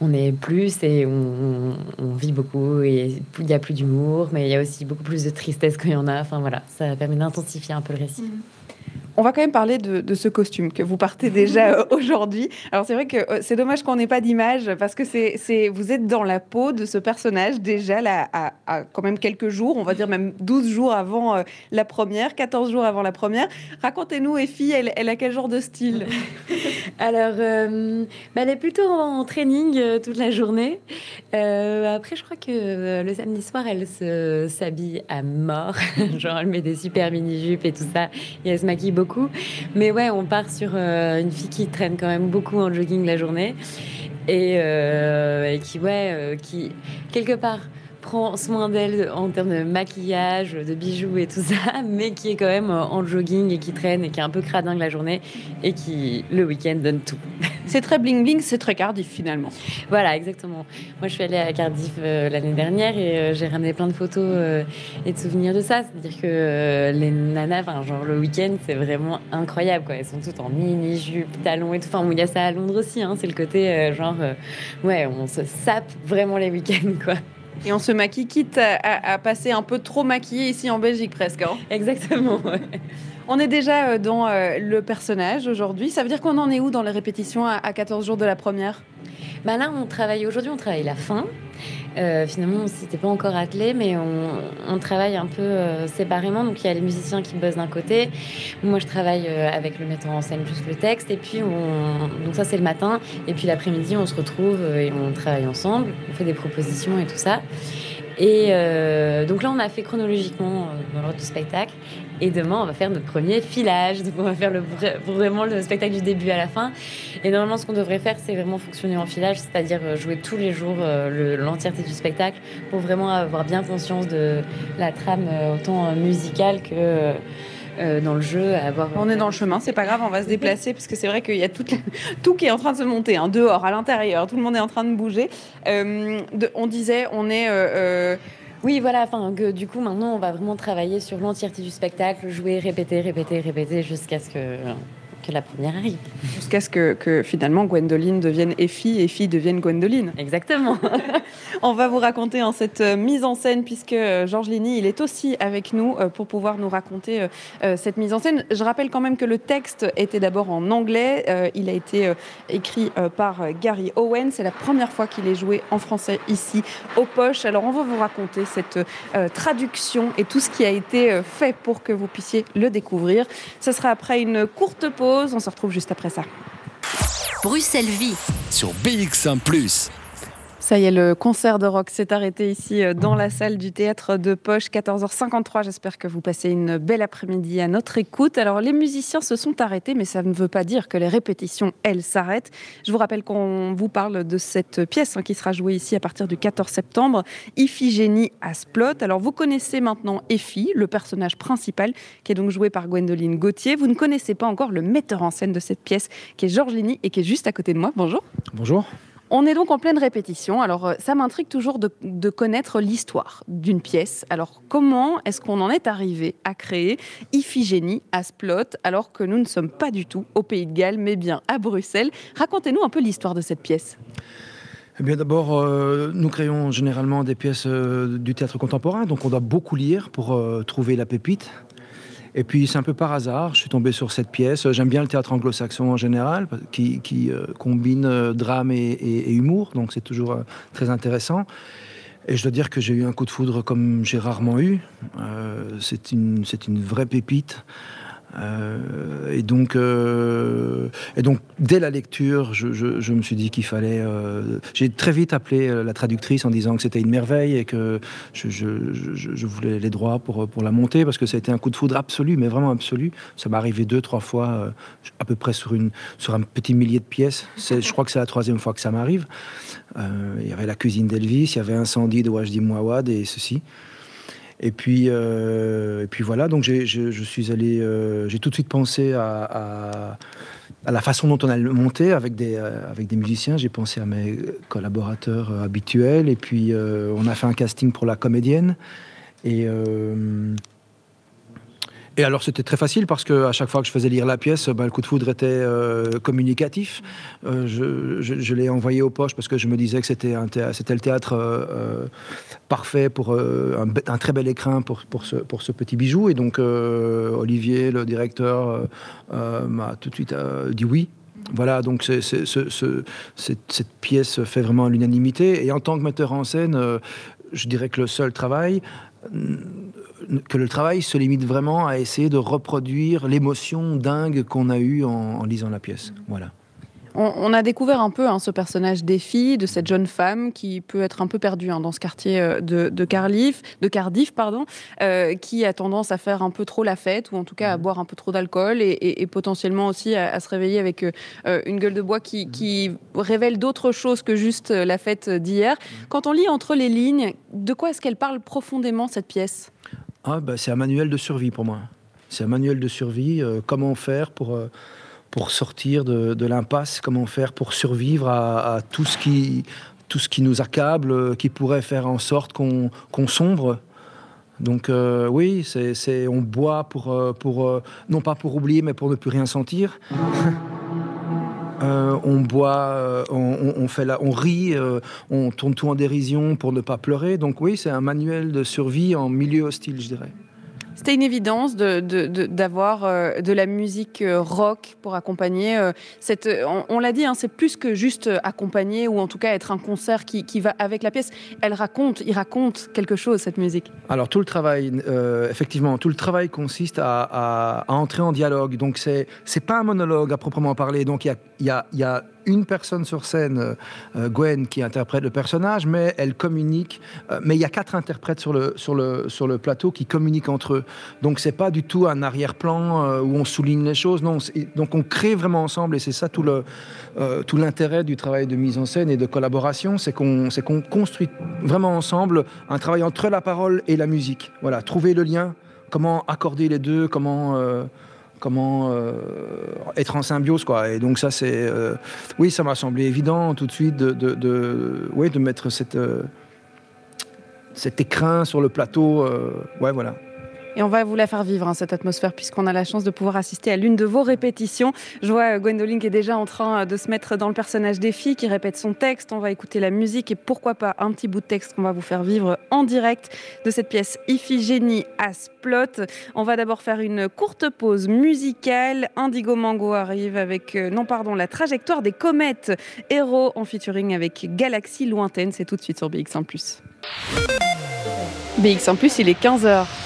on est plus et on, vit beaucoup et il y a plus d'humour, mais il y a aussi beaucoup plus de tristesse qu'il y en a. Enfin voilà, ça permet d'intensifier un peu le récit. Mm-hmm. On va quand même parler de, ce costume que vous partez déjà euh, aujourd'hui. Alors c'est vrai que euh, c'est dommage qu'on n'ait pas d'image parce que c'est, vous êtes dans la peau de ce personnage déjà là à, quand même quelques jours, on va dire même 12 jours avant euh, la première, 14 jours avant la première. Racontez-nous, Effie, elle, elle a quel genre de style? Alors, bah, elle est plutôt en training toute la journée. après, je crois que le samedi soir, elle se, s'habille à mort. Genre, elle met des super mini-jupes et tout ça. Et elle se maquille beaucoup mais ouais, on part sur euh, une fille qui traîne quand même beaucoup en jogging la journée. Et, euh, qui, ouais, euh, qui quelque part prend soin d'elle en termes de maquillage, de bijoux et tout ça, mais qui est quand même en jogging et qui traîne et qui est un peu cradingue la journée et qui, le week-end, donne tout. C'est très bling-bling, c'est très Cardiff finalement. Voilà, exactement. Moi, je suis allée à Cardiff euh, l'année dernière et euh, j'ai ramené plein de photos euh, et de souvenirs de ça. C'est-à-dire que les nanas, genre le week-end, c'est vraiment incroyable. Quoi. Elles sont toutes en mini-jupe, talons et tout. Enfin, il y a ça à Londres aussi. Hein. C'est le côté genre, ouais, on se sape vraiment les week-ends, quoi. Et on se maquille, quitte à, passer un peu trop maquillé ici en Belgique presque. Hein. Exactement. On est déjà euh, dans euh, le personnage aujourd'hui. Ça veut dire qu'on en est où dans les répétitions à 14 jours de la première? Bah Là, on travaille aujourd'hui, on travaille la fin. Euh, finalement, on s'était pas encore attelé, mais on, travaille un peu séparément. Donc, il y a les musiciens qui bossent d'un côté. Moi, je travaille avec le metteur en scène, juste le texte. Et puis, ça, c'est le matin. Et puis, l'après-midi, on se retrouve et on travaille ensemble. On fait des propositions et tout ça. Et donc là, on a fait chronologiquement dans l'ordre du spectacle. Et demain, on va faire notre premier filage. Donc, on va faire le, vraiment le spectacle du début à la fin. Et normalement, ce qu'on devrait faire, c'est vraiment fonctionner en filage, c'est-à-dire euh, jouer tous les jours l'entièreté du spectacle pour vraiment avoir bien conscience de la trame autant musicale que dans le jeu. On est dans le chemin, c'est pas grave, on va se déplacer parce que c'est vrai qu'il y a tout, qui est en train de se monter, hein, dehors, à l'intérieur, tout le monde est en train de bouger. on disait, on est. Oui, voilà, enfin, du coup, maintenant, on va vraiment travailler sur l'entièreté du spectacle, jouer, répéter, répéter, répéter, jusqu'à ce que que la première arrive. Jusqu'à ce que, que, finalement Gwendoline devienne Effie, Effie devienne Gwendoline. Exactement. On va vous raconter en cette euh, mise en scène, puisque euh, Georges Ligny, il est aussi avec nous euh, pour pouvoir nous raconter cette mise en scène. Je rappelle quand même que le texte était d'abord en anglais. Il a été écrit par Gary Owen. C'est la première fois qu'il est joué en français ici au Poche. Alors on va vous raconter cette traduction et tout ce qui a été fait pour que vous puissiez le découvrir. Ce sera après une courte pause on se retrouve juste après ça. Bruxelles Vie. Sur BX1 ⁇ ça y est, le concert de rock s'est arrêté ici euh, dans la salle du théâtre de Poche, 14h53. J'espère que vous passez une belle après-midi à notre écoute. Alors, les musiciens se sont arrêtés, mais ça ne veut pas dire que les répétitions, elles, s'arrêtent. Je vous rappelle qu'on vous parle de cette pièce hein, qui sera jouée ici à partir du 14 septembre, Iphigénie à Splot. Alors, vous connaissez maintenant Effie, le personnage principal, qui est donc joué par Gwendoline Gauthier. Vous ne connaissez pas encore le metteur en scène de cette pièce, qui est Georges Ligny et qui est juste à côté de moi. Bonjour. Bonjour. On est donc en pleine répétition. Alors, euh, ça m'intrigue toujours de, connaître l'histoire d'une pièce. Alors, comment est-ce qu'on en est arrivé à créer Iphigénie à Splot, alors que nous ne sommes pas du tout au Pays de Galles, mais bien à Bruxelles? Racontez-nous un peu l'histoire de cette pièce. Eh bien, d'abord, euh, nous créons généralement des pièces euh, du théâtre contemporain, donc on doit beaucoup lire pour trouver la pépite. Et puis c'est un peu par hasard, je suis tombé sur cette pièce. J'aime bien le théâtre anglo-saxon en général, qui, euh, combine euh, drame et, humour, donc c'est toujours euh, très intéressant. Et je dois dire que j'ai eu un coup de foudre comme j'ai rarement eu. c'est une, une vraie pépite. Euh, et, donc, euh, et donc, dès la lecture, je, me suis dit qu'il fallait. Euh, j'ai très vite appelé la traductrice en disant que c'était une merveille et que je, voulais les droits pour, pour la monter parce que ça a été un coup de foudre absolu, mais vraiment absolu. Ça m'est arrivé deux, trois fois, à peu près sur, une, sur un petit millier de pièces. Je crois que c'est la troisième fois que ça m'arrive. il y avait la cuisine d'Elvis, il y avait Incendie de Wajdi Mouawad et ceci. Et puis, euh, et puis voilà, donc je, suis allé, euh, j'ai tout de suite pensé à, à, la façon dont on a monté avec des, euh, avec des musiciens. J'ai pensé à mes collaborateurs habituels, et puis on a fait un casting pour la comédienne. Et et alors c'était très facile parce que à chaque fois que je faisais lire la pièce, bah, le coup de foudre était euh, communicatif. Euh, je, l'ai envoyé aux poches parce que je me disais que c'était le théâtre euh, parfait pour un, très bel écrin pour, ce, petit bijou. Et donc Olivier, le directeur, m'a tout de suite dit oui. Voilà, donc cette, pièce fait vraiment l'unanimité. Et en tant que metteur en scène, je dirais que le seul travail, que le travail se limite vraiment à essayer de reproduire l'émotion dingue qu'on a eue en, lisant la pièce. Voilà. On, a découvert un peu hein, ce personnage des filles, de cette jeune femme qui peut être un peu perdue hein, dans ce quartier euh, de, Cardiff, de Cardiff pardon, euh, qui a tendance à faire un peu trop la fête, ou en tout cas à mhm. boire un peu trop d'alcool, et, potentiellement aussi à, se réveiller avec euh, une gueule de bois qui, qui révèle d'autres choses que juste la fête d'hier. Mhm. Quand on lit entre les lignes, de quoi est-ce qu'elle parle profondément, cette pièce? Ah, bah, C'est un manuel de survie pour moi. C'est un manuel de survie. Euh, comment faire pour, euh, pour sortir de, l'impasse Comment faire pour survivre à, tout, ce qui, tout ce qui nous accable, euh, qui pourrait faire en sorte qu'on sombre donc oui, on boit pour, pour non pas pour oublier, mais pour ne plus rien sentir. on boit, on, on, fait la, on rit, on tourne tout en dérision pour ne pas pleurer. Donc oui, c'est un manuel de survie en milieu hostile, je dirais. C'était une évidence d'avoir de, euh, de, la musique euh, rock pour accompagner euh, cette. On, l'a dit, hein, c'est plus que juste accompagner ou en tout cas être un concert qui, va avec la pièce. Elle raconte, il raconte quelque chose cette musique. Alors tout le travail, effectivement, tout le travail consiste à, entrer en dialogue. Donc c'est c'est pas un monologue à proprement parler. Donc il y a, y, y a une personne sur scène, euh, euh, Gwen, qui interprète le personnage, mais elle communique. Euh, mais il y a quatre interprètes sur le, plateau qui communiquent entre eux. Donc c'est pas du tout un arrière-plan où on souligne les choses. Non, donc on crée vraiment ensemble et c'est ça tout le l'intérêt du travail de mise en scène et de collaboration, c'est qu'on construit vraiment ensemble un travail entre la parole et la musique. Voilà, trouver le lien comment accorder les deux, comment comment être en symbiose quoi. Et donc ça c'est oui ça m'a semblé évident tout de suite de, mettre cette cet écrin sur le plateau ouais voilà et on va vous la faire vivre, hein, cette atmosphère, puisqu'on a la chance de pouvoir assister à l'une de vos répétitions. Je vois euh, Gwendoline qui est déjà en train euh, de se mettre dans le personnage des filles, qui répète son texte. On va écouter la musique et pourquoi pas un petit bout de texte qu'on va vous faire vivre en direct de cette pièce Iphigénie à Splot. On va d'abord faire une courte pause musicale. Indigo Mango arrive avec, euh, non pardon, la trajectoire des comètes. Héros en featuring avec Galaxie Lointaine. C'est tout de suite sur BX1+. BX1+, il est 15h.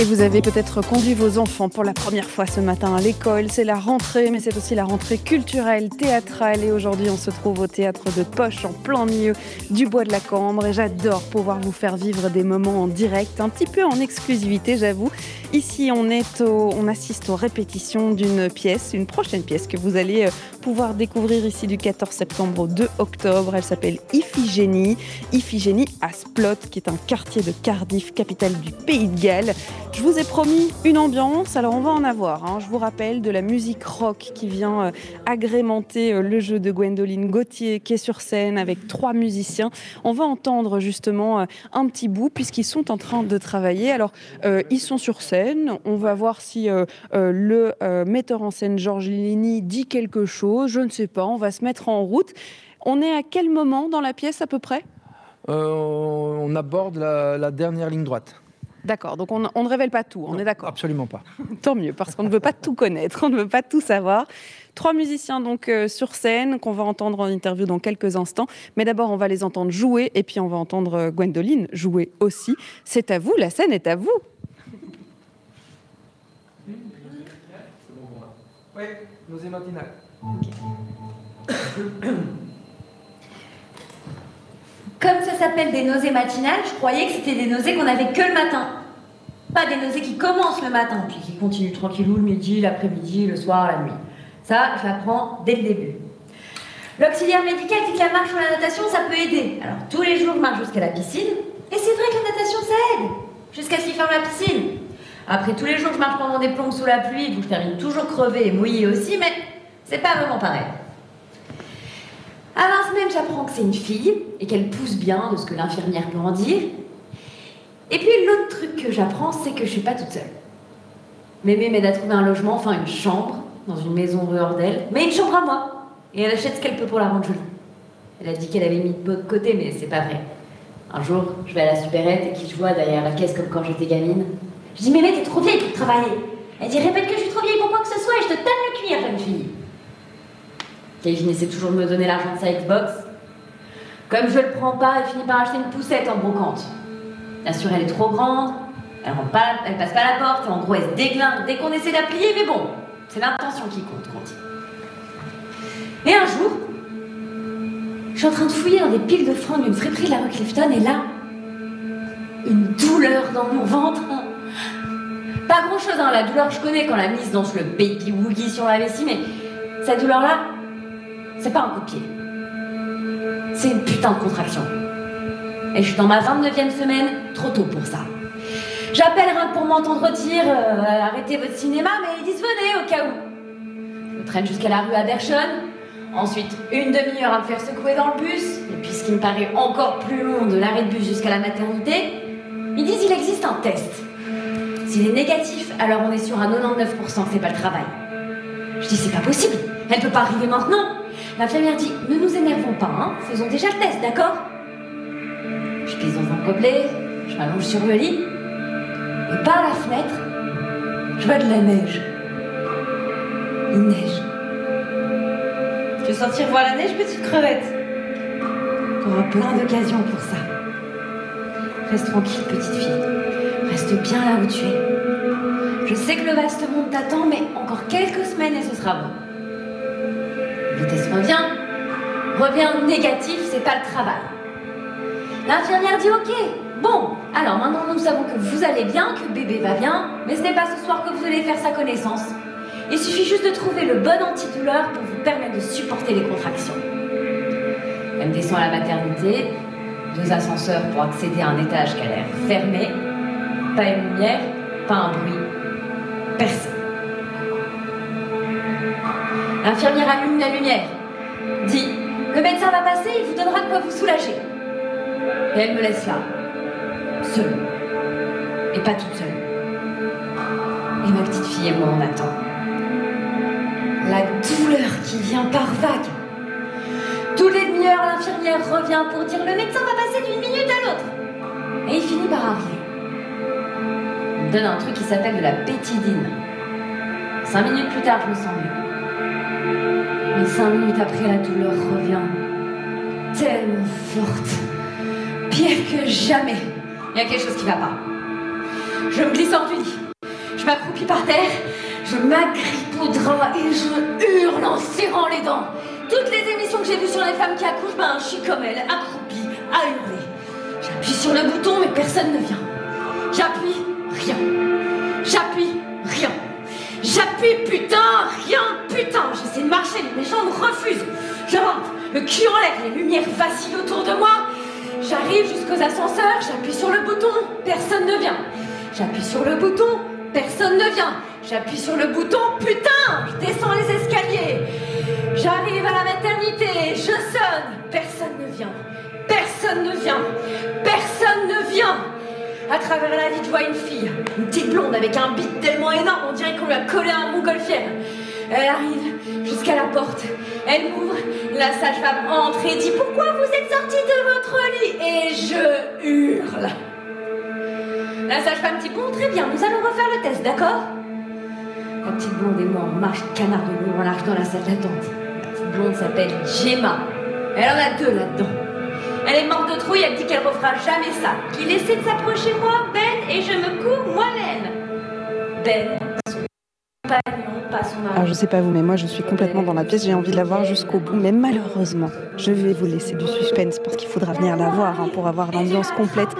et vous avez peut-être conduit vos enfants pour la première fois ce matin à l'école. C'est la rentrée, mais c'est aussi la rentrée culturelle, théâtrale. Et aujourd'hui, on se trouve au théâtre de Poche, en plein milieu du Bois de la Cambre. Et j'adore pouvoir vous faire vivre des moments en direct, un petit peu en exclusivité, j'avoue. Ici, on, est on assiste aux répétitions d'une pièce, une prochaine pièce que vous allez euh, pouvoir découvrir ici du 14 septembre au 2 octobre. Elle s'appelle Iphigénie. Iphigénie à Splot, qui est un quartier de Cardiff, capitale du Pays de Galles. Je vous ai promis une ambiance, alors on va en avoir. Hein. Je vous rappelle de la musique rock qui vient euh, agrémenter euh, le jeu de Gwendoline Gauthier qui est sur scène avec trois musiciens. On va entendre justement euh, un petit bout puisqu'ils sont en train de travailler. Alors ils sont sur scène, on va voir si le metteur en scène Georges Lini dit quelque chose, je ne sais pas, on va se mettre en route. On est à quel moment dans la pièce à peu près? On aborde la dernière ligne droite. D'accord, donc on, ne révèle pas tout, on est d'accord Absolument pas. Tant mieux, parce qu'on ne veut pas tout connaître, on ne veut pas tout savoir. Trois musiciens donc euh, sur scène qu'on va entendre en interview dans quelques instants. Mais d'abord, on va les entendre jouer et puis on va entendre euh, Gwendoline jouer aussi. C'est à vous, la scène est à vous. Oui, nos. Comme ça s'appelle des nausées matinales, je croyais que c'était des nausées qu'on avait que le matin. Pas des nausées qui commencent le matin, puis qui continuent tranquillou le midi, l'après-midi, le soir, la nuit. Ça, je l'apprends dès le début. L'auxiliaire médical dit que la marche ou la natation, ça peut aider. Alors, tous les jours, je marche jusqu'à la piscine. Et c'est vrai que la natation, ça aide. Jusqu'à ce qu'il ferme la piscine. Après, tous les jours, je marche pendant des plombes sous la pluie, donc je termine toujours crevée et mouillée aussi, mais c'est pas vraiment pareil. À l'instant même, j'apprends que c'est une fille et qu'elle pousse bien de ce que l'infirmière peut en dire. Et puis l'autre truc que j'apprends, c'est que je suis pas toute seule. Mémé m'aide à trouver un logement, enfin une chambre, dans une maison rue Ordel, mais une chambre à moi. Et elle achète ce qu'elle peut pour la rendre jolie. Elle a dit qu'elle avait mis de côté, mais c'est pas vrai. Un jour, je vais à la supérette et qui je vois derrière la caisse comme quand j'étais gamine. Je dis Mémé, t'es trop vieille pour travailler. Elle dit répète que je suis trop vieille pour quoi que ce soit et je te tape le cuir, jeune fille. Kevin essaie toujours de me donner l'argent de sa Xbox. Comme je le prends pas, elle finit par acheter une poussette en brocante. Bien sûr, elle est trop grande, elle, elle passe pas la porte, en gros, elle se déglingue dès qu'on essaie de mais bon, c'est l'intention qui compte, quand Et un jour, je suis en train de fouiller dans des piles de francs d'une friperie de la rue Clifton, et là, une douleur dans mon ventre. Pas grand chose, hein, la douleur je connais quand la mise danse le baby woogie sur la vessie, mais cette douleur-là, c'est pas un coup de pied. C'est une putain de contraction. Et je suis dans ma 29e semaine, trop tôt pour ça. J'appelle pour m'entendre dire euh, arrêtez votre cinéma, mais ils disent venez au cas où. Je traîne jusqu'à la rue Adershon, ensuite une demi-heure à me faire secouer dans le bus, et puis ce qui me paraît encore plus long de l'arrêt de bus jusqu'à la maternité, ils disent il existe un test. S'il est négatif, alors on est sur un 99%, c'est pas le travail. Je dis c'est pas possible, elle peut pas arriver maintenant. L'infirmière dit Ne nous énervons pas, hein, faisons déjà le test, d'accord? Je pisse dans un gobelet, je m'allonge sur le lit, et par la fenêtre, je vois de la neige. Il neige. Tu veux sortir voir la neige, petite crevette? T'auras plein d'occasions pour ça. Reste tranquille, petite fille. Reste bien là où tu es. Je sais que le vaste monde t'attend, mais encore quelques semaines et ce sera bon. Vitesse revient. Revient négatif, c'est pas le travail. L'infirmière dit ok, bon, Alors maintenant nous savons que vous allez bien, que bébé va bien, mais ce n'est pas ce soir que vous allez faire sa connaissance. Il suffit juste de trouver le bon antidouleur pour vous permettre de supporter les contractions. Elle descend à la maternité, deux ascenseurs pour accéder à un étage qui a l'air fermé, pas une lumière, pas un bruit, personne. L'infirmière allume la lumière, dit Le médecin va passer, il vous donnera de quoi vous soulager. Et elle me laisse là, seule. Et pas toute seule. Et ma petite fille et moi, on attend. La douleur qui vient par vagues. Tous les demi-heures, l'infirmière revient pour dire le médecin va passer d'une minute à l'autre. Et il finit par arriver. Il me donne un truc qui s'appelle de la pétidine. Cinq minutes plus tard, je me sens mieux. Mais cinq minutes après, la douleur revient. Tellement forte. Pire que jamais. Il y a quelque chose qui va pas. Je me glisse hors du lit. Je m'accroupis par terre. Je m'agrippe au drap et je hurle en serrant les dents. Toutes les émissions que j'ai vues sur les femmes qui accouchent, ben, je suis comme elles, accroupie, à hurler. J'appuie sur le bouton, mais personne ne vient. Mes jambes refusent. Je rentre, le cul en l'air, les lumières vacillent autour de moi. J'arrive jusqu'aux ascenseurs, j'appuie sur le bouton, personne ne vient. J'appuie sur le bouton, personne ne vient. J'appuie sur le bouton, putain, je descends les escaliers. J'arrive à la maternité, je sonne, personne ne vient. Personne ne vient. Personne ne vient. À travers la vitre, je vois une fille, une petite blonde avec un bit tellement énorme, on dirait qu'on lui a collé un montgolfière. Elle arrive jusqu'à la porte, elle m'ouvre, la sage-femme entre et dit Pourquoi vous êtes sortie de votre lit? Et je hurle. La sage-femme dit Bon, très bien, nous allons refaire le test, d'accord? La petite blonde et moi, on marche canard de loup, on arrive dans la salle d'attente. La petite blonde s'appelle Gemma. Elle en a deux là-dedans. Elle est morte de trouille, elle dit qu'elle refera jamais ça. Qu'il essaie de s'approcher moi, Ben, et je me cours moi-même. Ben, Alors je sais pas vous, mais moi je suis complètement dans la pièce, j'ai envie de la voir jusqu'au bout, mais malheureusement, je vais vous laisser du suspense parce qu'il faudra venir la voir hein, pour avoir l'ambiance complète.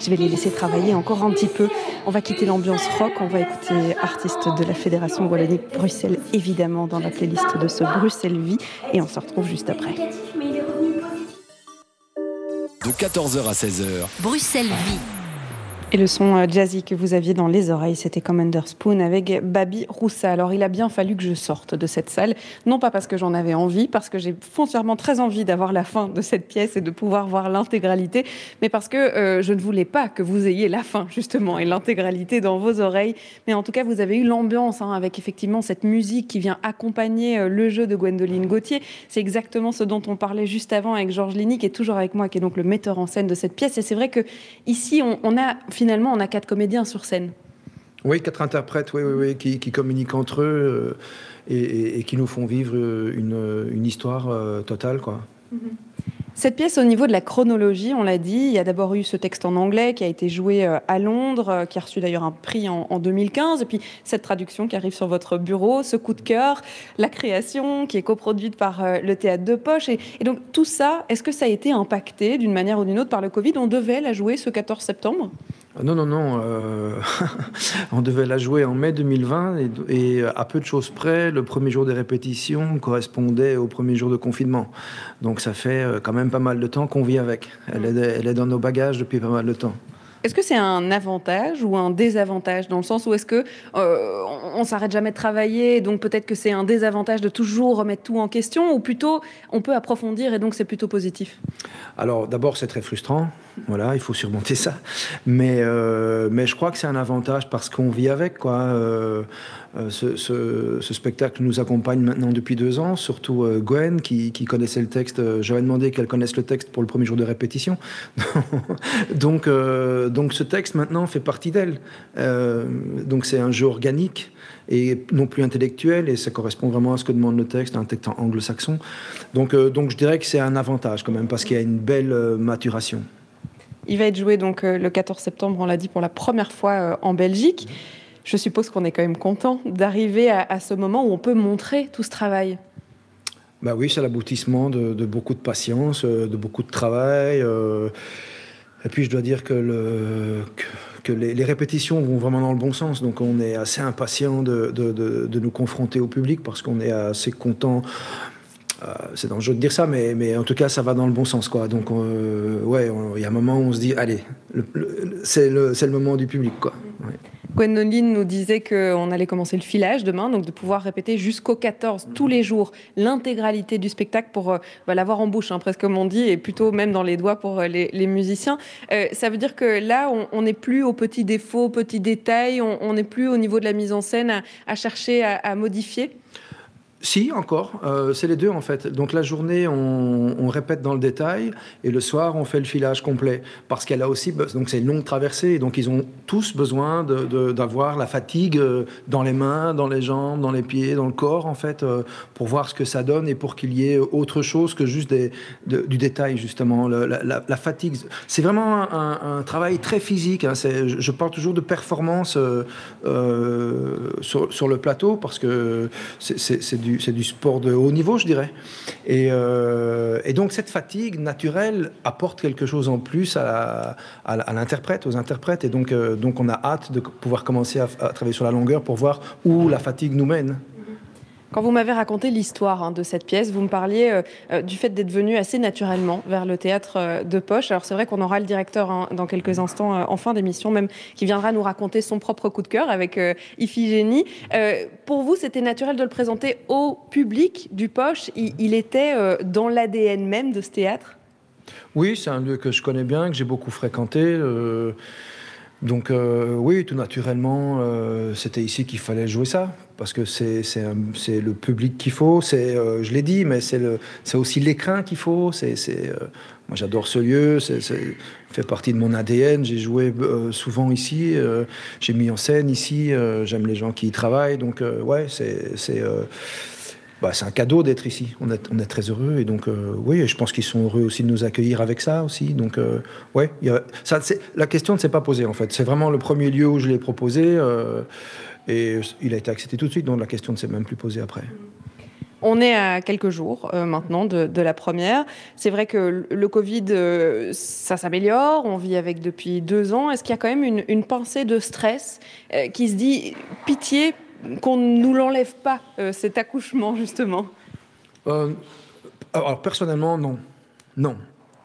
Je vais les laisser travailler encore un petit peu. On va quitter l'ambiance rock, on va écouter artiste de la Fédération Wallonie Bruxelles, évidemment dans la playlist de ce Bruxelles Vie, et on se retrouve juste après. De 14h à 16h, Bruxelles Vie. Et le son euh, jazzy que vous aviez dans les oreilles, c'était Commander Spoon avec Babi Roussa. Alors il a bien fallu que je sorte de cette salle, non pas parce que j'en avais envie, parce que j'ai foncièrement très envie d'avoir la fin de cette pièce et de pouvoir voir l'intégralité, mais parce que euh, je ne voulais pas que vous ayez la fin justement et l'intégralité dans vos oreilles. Mais en tout cas, vous avez eu l'ambiance hein, avec effectivement cette musique qui vient accompagner euh, le jeu de Gwendoline Gauthier. C'est exactement ce dont on parlait juste avant avec Georges Ligny, qui est toujours avec moi, qui est donc le metteur en scène de cette pièce. Et c'est vrai que ici, on, on a finalement on a quatre comédiens sur scène. Oui, quatre interprètes oui, oui, oui, qui, qui communiquent entre eux euh, et, et- et qui nous font vivre euh, une, une histoire euh, totale. Quoi. Cette pièce, au niveau de la chronologie, on l'a dit, il y a d'abord eu ce texte en anglais qui a été joué euh, à Londres, euh, qui a reçu d'ailleurs un prix en, en 2015, et puis cette traduction qui arrive sur votre bureau, ce coup de cœur, la création qui est coproduite par euh, le théâtre de Poche. Et, et donc tout ça, est-ce que ça a été impacté d'une manière ou d'une autre par le Covid? On devait la jouer ce 14 septembre? Non, non, non. euh, on devait la jouer en mai 2020 et, et à peu de choses près, le premier jour des répétitions correspondait au premier jour de confinement. Donc ça fait euh, quand même pas mal de temps qu'on vit avec. Elle est, elle est dans nos bagages depuis pas mal de temps. Est-ce que c'est un avantage ou un désavantage dans le sens où est-ce que euh, on, s'arrête jamais de travailler, donc peut-être que c'est un désavantage de toujours remettre tout en question, ou plutôt on peut approfondir et donc c'est plutôt positif? Alors d'abord c'est très frustrant, voilà, il faut surmonter ça. Mais, euh, mais je crois que c'est un avantage parce qu'on vit avec quoi. Euh, euh, ce, spectacle nous accompagne maintenant depuis deux ans, surtout Gwen qui, connaissait le texte. J'avais demandé qu'elle connaisse le texte pour le premier jour de répétition. donc, donc ce texte maintenant fait partie d'elle. Donc c'est un jeu organique et non plus intellectuel et ça correspond vraiment à ce que demande le texte, un texte anglo-saxon. Donc, donc je dirais que c'est un avantage quand même parce qu'il y a une belle maturation. Il va être joué donc euh, le 14 septembre, on l'a dit, pour la première fois euh, en Belgique. Je suppose qu'on est quand même content d'arriver à, ce moment où on peut montrer tout ce travail. Bah oui, c'est l'aboutissement de, beaucoup de patience, euh, de beaucoup de travail. Et puis je dois dire que, le, que, les, répétitions vont vraiment dans le bon sens. Donc on est assez impatient de, nous confronter au public parce qu'on est assez content. Euh, c'est dangereux de dire ça, mais, mais en tout cas, ça va dans le bon sens. Quoi. Donc, euh, ouais, il y a un moment où on se dit, allez, c'est le, le, moment du public. Quoi. Ouais. Nous disait qu'on allait commencer le filage demain, donc de pouvoir répéter jusqu'au 14 tous les jours l'intégralité du spectacle pour euh, bah, l'avoir en bouche, hein, presque comme on dit, et plutôt même dans les doigts pour euh, les, musiciens. Ça veut dire que là, on n'est plus aux petits défauts, aux petits détails, on n'est plus au niveau de la mise en scène à, chercher à modifier? Si, encore. Euh, c'est les deux, en fait. Donc, la journée, on, répète dans le détail, et le soir, on fait le filage complet. Parce qu'elle a aussi. Donc, c'est une longue traversée, donc ils ont tous besoin d'avoir la fatigue euh, dans les mains, dans les jambes, dans les pieds, dans le corps, en fait, euh, pour voir ce que ça donne et pour qu'il y ait autre chose que juste du détail, justement. la, fatigue. C'est vraiment un, travail très physique. Hein. Je parle toujours de performance sur, le plateau, parce que c'est du c'est du sport de haut niveau, je dirais. Euh, et, donc cette fatigue naturelle apporte quelque chose en plus à, l'interprète, aux interprètes. Et euh, donc on a hâte de pouvoir commencer à, travailler sur la longueur pour voir où la fatigue nous mène. Quand vous m'avez raconté l'histoire hein, de cette pièce, vous me parliez euh, euh, du fait d'être venu assez naturellement vers le théâtre euh, de poche. Alors c'est vrai qu'on aura le directeur hein, dans quelques instants en fin d'émission même qui viendra nous raconter son propre coup de cœur avec Iphigénie. pour vous, c'était naturel de le présenter au public du poche? il était dans l'ADN même de ce théâtre? Oui, c'est un lieu que je connais bien, que j'ai beaucoup fréquenté. Donc oui, tout naturellement, c'était ici qu'il fallait jouer ça, parce que c'est le public qu'il faut, euh, je l'ai dit, mais c'est aussi l'écrin qu'il faut. C'est moi j'adore ce lieu, c'est fait partie de mon ADN, j'ai joué souvent ici, j'ai mis en scène ici, j'aime les gens qui y travaillent, donc ouais, c'est bah, c'est un cadeau d'être ici. On est, très heureux et donc euh, oui, je pense qu'ils sont heureux aussi de nous accueillir avec ça aussi. Donc euh, ouais, la question ne s'est pas posée en fait. C'est vraiment le premier lieu où je l'ai proposé euh, et il a été accepté tout de suite. Donc la question ne s'est même plus posée après. On est à quelques jours maintenant de, la première. C'est vrai que le Covid, ça s'améliore. On vit avec depuis deux ans. Est-ce qu'il y a quand même une, une pensée de stress qui se dit pitié qu'on ne nous l'enlève pas, euh, cet accouchement, justement? Euh, Alors, personnellement, non. Non.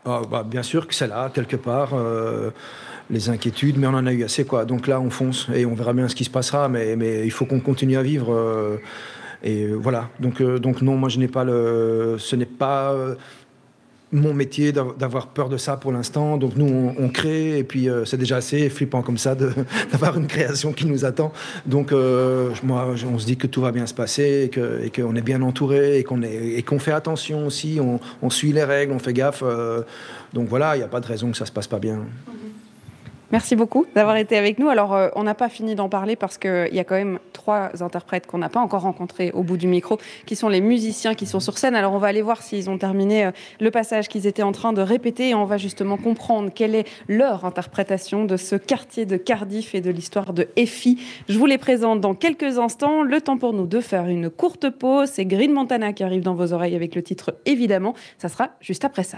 Ah, bah, bien sûr que c'est là, quelque part, euh, les inquiétudes, mais on en a eu assez, quoi. Donc là, on fonce et on verra bien ce qui se passera, mais, mais il faut qu'on continue à vivre. et voilà. Donc, donc non, moi, je n'ai pas le. Ce n'est pas mon métier d'avoir peur de ça pour l'instant. Donc nous, on, crée et puis euh, c'est déjà assez flippant comme ça d'avoir une création qui nous attend. Donc euh, moi, on se dit que tout va bien se passer et qu'on est bien entouré et qu'on fait attention aussi. On, suit les règles, on fait gaffe. Euh, donc voilà, il n'y a pas de raison que ça se passe pas bien. Merci beaucoup d'avoir été avec nous. Alors, euh, on n'a pas fini d'en parler parce qu'il y a quand même trois interprètes qu'on n'a pas encore rencontrés au bout du micro, qui sont les musiciens qui sont sur scène. Alors, on va aller voir s'ils ont terminé euh, le passage qu'ils étaient en train de répéter et on va justement comprendre quelle est leur interprétation de ce quartier de Cardiff et de l'histoire de Effie. Je vous les présente dans quelques instants. Le temps pour nous de faire une courte pause. C'est Green Montana qui arrive dans vos oreilles avec le titre Évidemment. Ça sera juste après ça.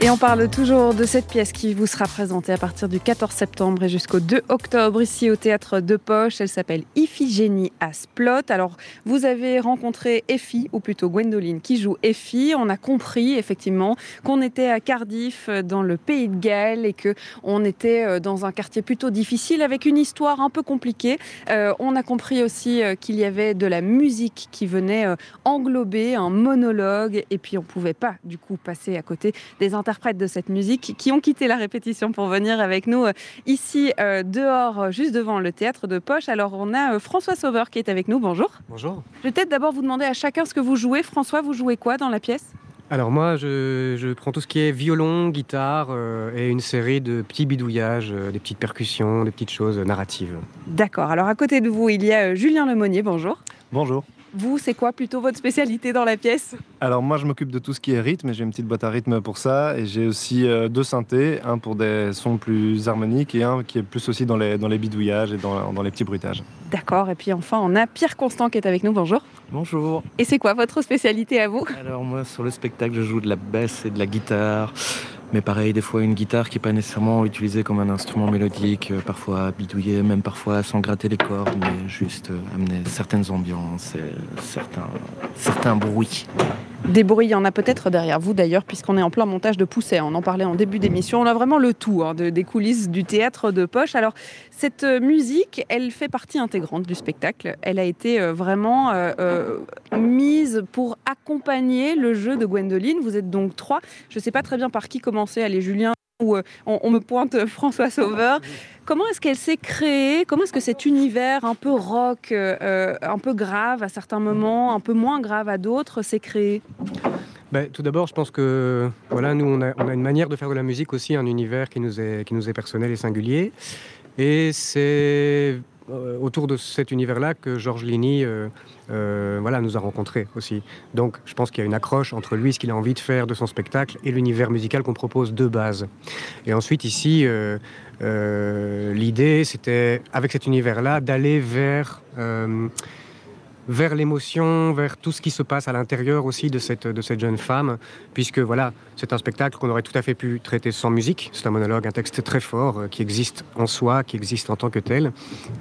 et on parle toujours de cette pièce qui vous sera présentée à partir du 14 septembre et jusqu'au 2 octobre ici au théâtre de Poche. Elle s'appelle Iphigénie à Splot. Alors, vous avez rencontré Effie, ou plutôt Gwendoline, qui joue Effie. On a compris effectivement qu'on était à Cardiff, dans le pays de Galles, et que on était euh, dans un quartier plutôt difficile avec une histoire un peu compliquée. Euh, on a compris aussi euh, qu'il y avait de la musique qui venait englober un monologue, et puis on pouvait pas du coup passer à côté des interprètes de cette musique qui ont quitté la répétition pour venir avec nous euh, ici euh, dehors, juste devant le théâtre de Poche. Alors on a euh, François Sauveur qui est avec nous. Bonjour. Bonjour. Je vais peut-être d'abord vous demander à chacun ce que vous jouez. François, vous jouez quoi dans la pièce? Alors moi, je, prends tout ce qui est violon, guitare et une série de petits bidouillages, des petites percussions, des petites choses narratives. D'accord. Alors à côté de vous, il y a Julien Lemonnier. Bonjour. Bonjour. Vous, c'est quoi plutôt votre spécialité dans la pièce? Alors moi je m'occupe de tout ce qui est rythme, j'ai une petite boîte à rythme pour ça et j'ai aussi euh, deux synthés, un pour des sons plus harmoniques et un qui est plus aussi dans les, dans les bidouillages et dans, dans les petits bruitages. D'accord, et puis enfin on a Pierre Constant qui est avec nous, bonjour. Bonjour. Et c'est quoi votre spécialité à vous? Alors moi sur le spectacle je joue de la basse et de la guitare. Mais pareil, des fois une guitare qui n'est pas nécessairement utilisée comme un instrument mélodique, euh, parfois bidouillée, même parfois sans gratter les cordes, mais juste euh, amener certaines ambiances et certains, certains bruits. Des bruits, il y en a peut-être derrière vous d'ailleurs, puisqu'on est en plein montage de Pousset. On en parlait en début d'émission. On a vraiment le tout hein, des coulisses du théâtre de poche. Alors, cette euh, musique, elle fait partie intégrante du spectacle. Elle a été euh, vraiment euh, mise pour accompagner le jeu de Gwendoline. Vous êtes donc trois. Je ne sais pas très bien par qui commencer. Allez, Julien, ou on, me pointe François Sauveur. Comment est-ce qu'elle s'est créée? Comment est-ce que cet univers un peu rock, euh, un peu grave à certains moments, un peu moins grave à d'autres, s'est créé? Ben, tout d'abord, je pense que voilà, nous, on a, une manière de faire de la musique aussi, un univers qui nous est, qui nous est personnel et singulier. Et c'est euh, autour de cet univers-là que Georges Ligny euh, euh, voilà, nous a rencontrés aussi. Donc je pense qu'il y a une accroche entre lui, ce qu'il a envie de faire de son spectacle, et l'univers musical qu'on propose de base. Et ensuite ici, l'idée, c'était, avec cet univers-là, d'aller vers vers l'émotion, vers tout ce qui se passe à l'intérieur aussi de cette, de cette jeune femme, puisque voilà, c'est un spectacle qu'on aurait tout à fait pu traiter sans musique. C'est un monologue, un texte très fort euh, qui existe en soi, qui existe en tant que tel.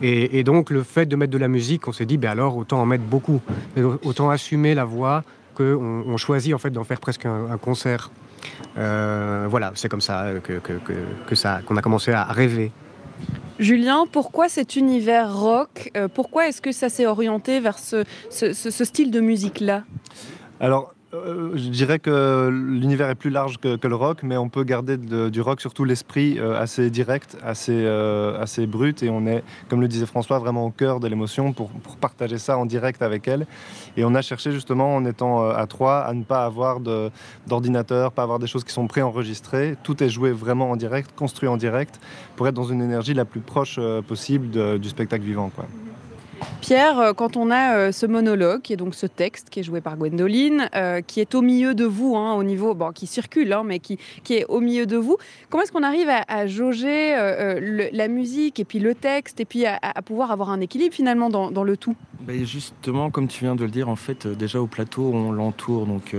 Et, donc le fait de mettre de la musique, on s'est dit, ben alors autant en mettre beaucoup, autant assumer la voix qu'on on choisit en fait d'en faire presque un, concert. Euh, voilà, c'est comme ça que, que, que ça qu'on a commencé à rêver Julien, pourquoi cet univers rock euh, Pourquoi est-ce que ça s'est orienté vers ce, style de musique-là? Euh, je dirais que l'univers est plus large que, le rock, mais on peut garder du rock surtout l'esprit euh, assez direct, assez, euh, assez brut, et on est, comme le disait François, vraiment au cœur de l'émotion pour, partager ça en direct avec elle. Et on a cherché justement, en étant à trois, à ne pas avoir d'ordinateur, pas avoir des choses qui sont préenregistrées. Tout est joué vraiment en direct, construit en direct, pour être dans une énergie la plus proche possible du spectacle vivant. Pierre, euh, quand on a euh, ce monologue, qui est donc ce texte qui est joué par Gwendoline, euh, qui est au milieu de vous, hein, au niveau, bon, qui circule, hein, mais qui, qui, est au milieu de vous, comment est-ce qu'on arrive à, jauger la musique et puis le texte et puis à, pouvoir avoir un équilibre finalement dans, le tout? Ben, Justement, comme tu viens de le dire, en fait, déjà au plateau, on l'entoure. Donc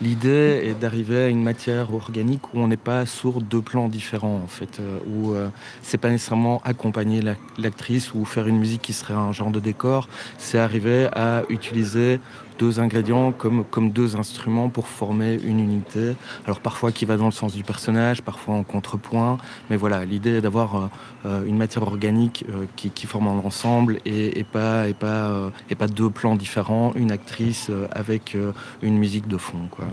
l'idée est d'arriver à une matière organique où on n'est pas sourd deux plans différents, en fait, où c'est pas nécessairement accompagner l'actrice ou faire une musique qui serait un genre de décor, c'est arriver à utiliser deux ingrédients comme, comme deux instruments pour former une unité. Alors parfois qui va dans le sens du personnage, parfois en contrepoint, mais voilà, l'idée est d'avoir euh, euh, une matière organique euh, qui, qui, forme un ensemble et, pas, et, pas, et pas deux plans différents, une actrice avec une musique de fond. Quoi.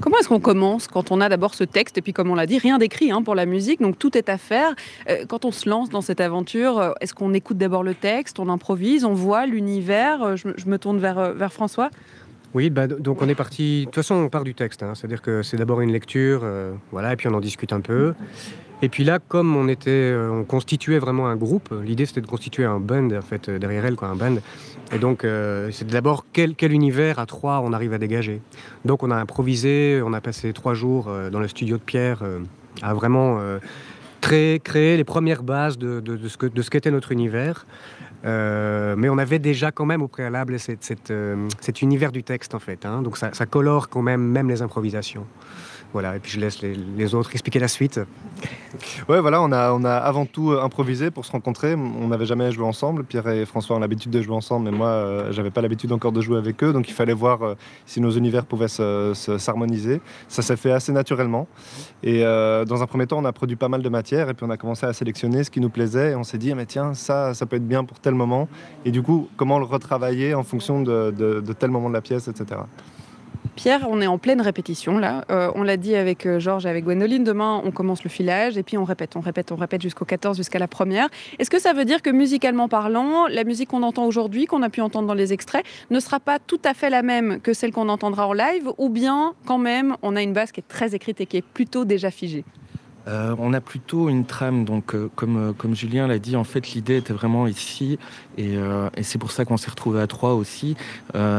Comment est-ce qu'on commence quand on a d'abord ce texte et puis comme on l'a dit, rien d'écrit hein, pour la musique, donc tout est à faire. quand on se lance dans cette aventure, est-ce qu'on écoute d'abord le texte, on improvise, on voit l'univers je, je, me tourne vers, vers François? Oui, bah, donc on est parti. De toute façon, on part du texte. Hein. C'est-à-dire que c'est d'abord une lecture, euh, voilà, et puis on en discute un peu. Et puis là, comme on était, euh, on constituait vraiment un groupe. L'idée, c'était de constituer un band, en fait, euh, derrière elle, quoi, un band. Et donc, c'est d'abord quel, univers à trois on arrive à dégager. Donc, on a improvisé. On a passé trois jours dans le studio de Pierre à vraiment créer, les premières bases de, de ce qu'était notre univers. Euh, mais on avait déjà quand même au préalable euh, cet univers du texte en fait. Hein. donc ça, ça, colore quand même même les improvisations. Voilà, et puis je laisse les, autres expliquer la suite. Ouais, voilà, on a, on a avant tout euh, improvisé pour se rencontrer. On n'avait jamais joué ensemble. Pierre et François ont l'habitude de jouer ensemble, mais moi, euh, j'avais pas l'habitude encore de jouer avec eux. Donc il fallait voir euh, si nos univers pouvaient s'harmoniser. Ça s'est fait assez naturellement. Et dans un premier temps, on a produit pas mal de matière et puis on a commencé à sélectionner ce qui nous plaisait. Et on s'est dit, mais tiens, ça, ça peut être bien pour tel moment. Et du coup, comment le retravailler en fonction de, de tel moment de la pièce, etc. Pierre, on est en pleine répétition là. Euh, on l'a dit avec euh, Georges et avec Gwendoline. Demain, on commence le filage et puis on répète, on répète, on répète jusqu'au 14, jusqu'à la première. Est-ce que ça veut dire que musicalement parlant, la musique qu'on entend aujourd'hui, qu'on a pu entendre dans les extraits, ne sera pas tout à fait la même que celle qu'on entendra en live ou bien quand même on a une base qui est très écrite et qui est plutôt déjà figée? Euh, on a plutôt une trame, donc euh, comme, euh, comme Julien l'a dit, en fait l'idée était vraiment ici, et, c'est pour ça qu'on s'est retrouvé à trois aussi.